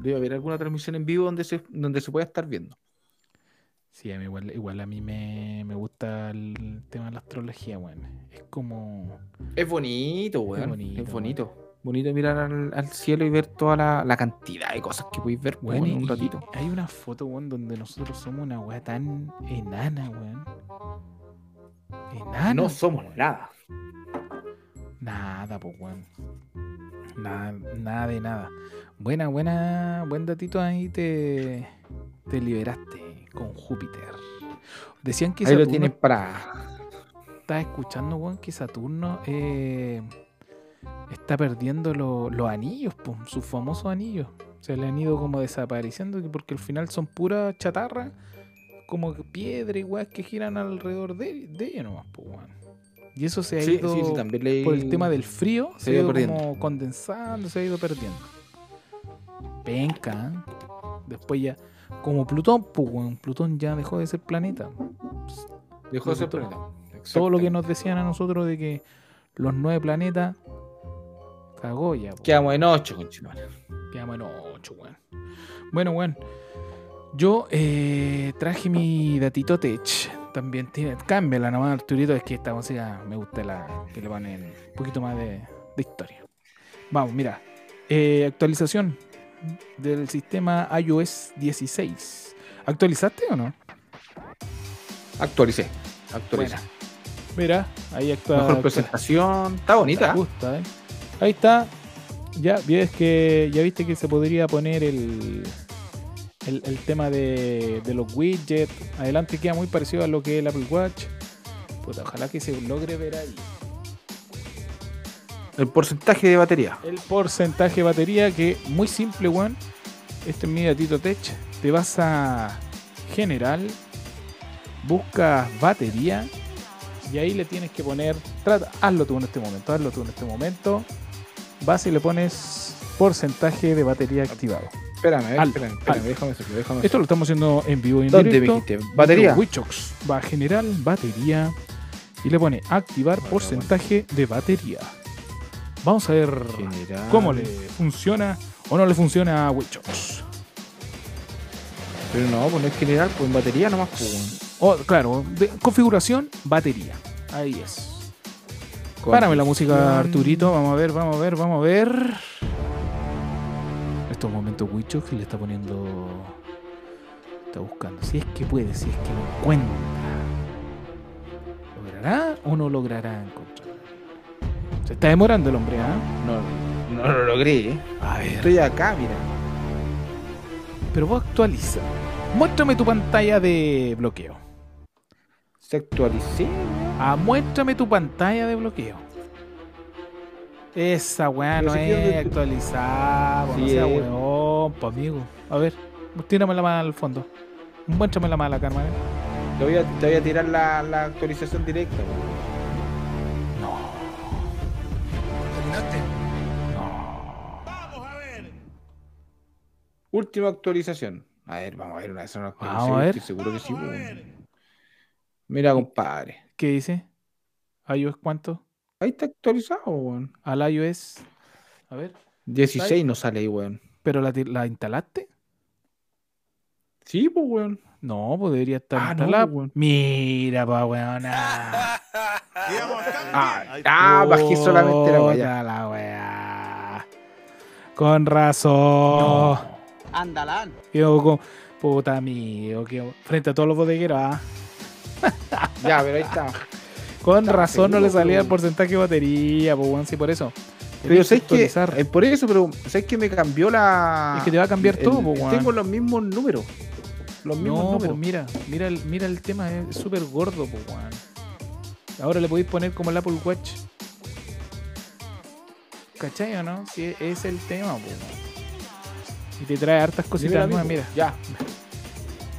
Debe haber alguna transmisión en vivo donde se, donde se pueda estar viendo. Sí, a mí igual, igual a mí me, me gusta el tema de la astrología, weón. Es como. Es bonito, weón. bonito, es bonito. Bonito mirar al, al cielo y ver toda la, la cantidad de cosas que podéis ver Weón, en un ratito. hay una foto, weón, donde nosotros somos una weá tan enana, weón. Enana. No somos nada. Nada, pues, weón. Nada, nada de nada. Buena, buena, buen datito ahí te, te liberaste con Júpiter. Decían que Ahí lo Saturno, tienen para. estaba escuchando, weón, que Saturno eh, está perdiendo lo- los anillos, sus famosos anillos. Se le han ido como desapareciendo que porque al final son pura chatarra, como piedra y weas que giran alrededor de, de ellos nomás, pues, weón. Y eso se ha Sí, ido sí, sí, también leí- por el tema del frío, se, se ha ido ido perdiendo. como condensando, se ha ido perdiendo. Penca, ¿eh? Después ya, como Plutón, pues, Plutón ya dejó de ser planeta. Dejó de ser todo- planeta. Todo lo que nos decían a nosotros de que los nueve planetas cagó ya. po. Quedamos en 8, conchetumare. Quedamos en ocho, weón. Bueno, weón. Yo eh, traje mi datito tech. También tiene. Cámbiala nomás, Arturito. Es que esta música me gusta la que le ponen un poquito más de, de historia. Vamos, mira. Eh, actualización del sistema iOS 16. ¿Actualizaste o no? Actualicé. Actualicé. Buena. Mira, ahí actua- Mejor presentación. Está bonita. Me gusta, ¿eh? Ahí está. Ya, ves que, ya viste que se podría poner el, el, el tema de, de los widgets. Adelante queda muy parecido a lo que es el Apple Watch. Puta, ojalá que se logre ver ahí. El porcentaje de batería. El porcentaje de batería que muy simple, weón. Este es mi datito tech. Te vas a general, buscas batería y ahí le tienes que poner, trata, hazlo tú en este momento, hazlo tú en este momento. Vas y le pones porcentaje de batería activado. Espérame, Al- espérame, espérame, al. déjame hacerlo, déjame Esto lo estamos haciendo en vivo y en ¿Dónde me directo. dijiste? ¿Batería? Wichox va a general batería y le pone activar Bueno, porcentaje de batería. Vamos a ver General. cómo le funciona o no le funciona a Wichox. Pero no, pues no es general, pues en batería nomás. Pues. Oh, claro, de- configuración batería. Ahí es. Párame la música, Arturito. Vamos a ver, vamos a ver, vamos a ver. Estos momentos Wichox le está poniendo. Está buscando. Si es que puede, si es que lo encuentra. ¿Logrará o no logrará encontrar? Se está demorando el hombre, ¿ah? No, no lo logré, ¿eh? A ver. Estoy acá, mira. Pero vos actualiza. Muéstrame tu pantalla de bloqueo. Se actualicé. Ah, muéstrame tu pantalla de bloqueo. Esa weá no es actualizada, po, no Sí sea es. weón, po, amigo. A ver, tírame la mano al fondo. Muéstrame la mano acá, hermano. Te voy a, te voy a tirar la, la actualización directa. weón. Última actualización. A ver, vamos a ver una de esas Vamos a ver. Estoy seguro que sí. weón. Mira, compadre. ¿Qué dice? iOS cuánto? Ahí está actualizado, weón. Al iOS. A ver. 16 no sale ahí, weón. ¿Pero la, la instalaste? Sí, pues, weón. No, pues debería estar Ah, no, instalada. weón. Mira, pa, weona. Ah, ah bajé solamente la weá. La weá. Con razón. Andalán. Quedó con. Puta amigo. quedó- Frente a todos los bodegueros. ah. Ya, pero ahí está. Con Está razón no le salía el porcentaje de batería, pues weón, sí, por eso. Pero Tenés sabes que, eh, por eso, pero sabes que me cambió la. Es que te va a cambiar el- todo, po, weón. Tengo los mismos números. Los mismos No, números. pues mira, mira el, mira el tema, es súper gordo, pues weón. Ahora le podéis poner como el Apple Watch. ¿Cachai o no? Si es, es el tema, pues Y te trae hartas cositas nuevas, mira. Ya,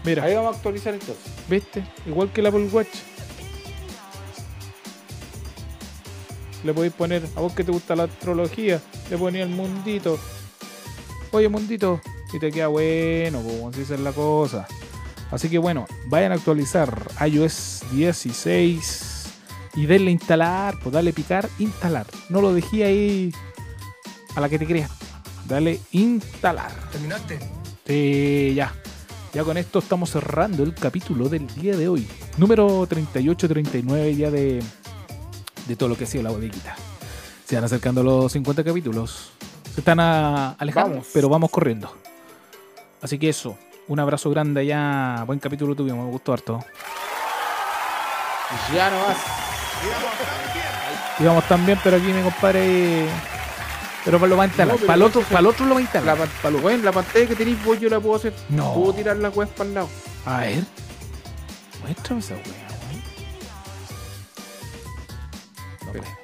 Mira, ahí vamos a actualizar entonces. ¿viste? Igual que el Apple Watch. Le podéis poner, a vos que te gusta la astrología, le ponía el mundito. Oye, mundito. Y te queda bueno, pues así es la cosa. Así que bueno, vayan a actualizar iOS 16 y denle instalar, pues dale picar, instalar. No lo dejé ahí a la que te creas. Dale instalar. ¿Terminaste? Sí, ya. Ya con esto estamos cerrando el capítulo del día de hoy. Número 38-39 ya de, de todo lo que ha sido la bodeguita. Se van acercando los 50 capítulos. Se están a- alejando, Vamos. pero vamos corriendo. Así que eso, un abrazo grande ya. Buen capítulo tuvimos, me gustó harto. Ya no más. Íbamos también, pero aquí mi compadre. Pero lo va a instalar. No, para, el otro, para el otro lo va a La, instalar. pan- pa- lo- bueno, la pantalla que tenéis vos yo la puedo hacer. No. Puedo tirar la web para el lado. A ver. Muéstrame esa weón. No.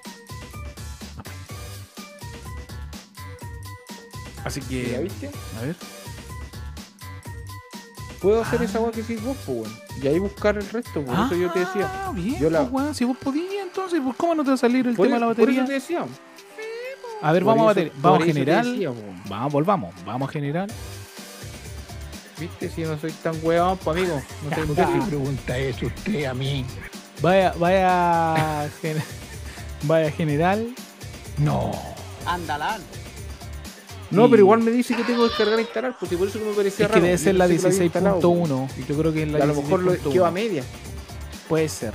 Así ¿Ya que. viste? A ver. Puedo hacer Ah. esa web que sí vos, pues, weón. Y ahí buscar el resto, por eso yo te decía. Ah, bien, Yo la- pues. Si vos podías, entonces, pues, ¿cómo no te va a salir el tema de la eso- por batería? eso te decía. A ver, por vamos a eso- batería. Vamos a eso general. Vamos, volvamos. Vamos a general. ¿Viste? Si no soy tan weón, pues amigo. No ¿Qué imbécil. pregunta es usted a mí? Vaya, vaya. gen- vaya general. No. Andalán. No, pero igual me dice que tengo que descargar e instalar, y por eso que me parecía Es que raro. debe Yo ser la pensé que lo había instalado, 16.1. Yo creo que es la a lo mejor lo 16.1. quedó a media. Puede ser.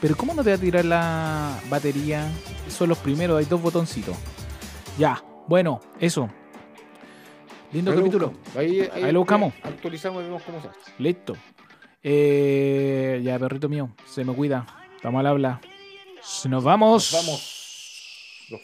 Pero ¿cómo no te va a tirar la batería? Son los primeros, hay dos botoncitos. Ya, bueno, eso. Lindo Ahí capítulo. Ahí, ahí, Ahí lo buscamos. Actualizamos y vemos cómo se hace. Listo. Eh, ya, perrito mío, se me cuida. Estamos al habla. Nos vamos. Vamos. Los.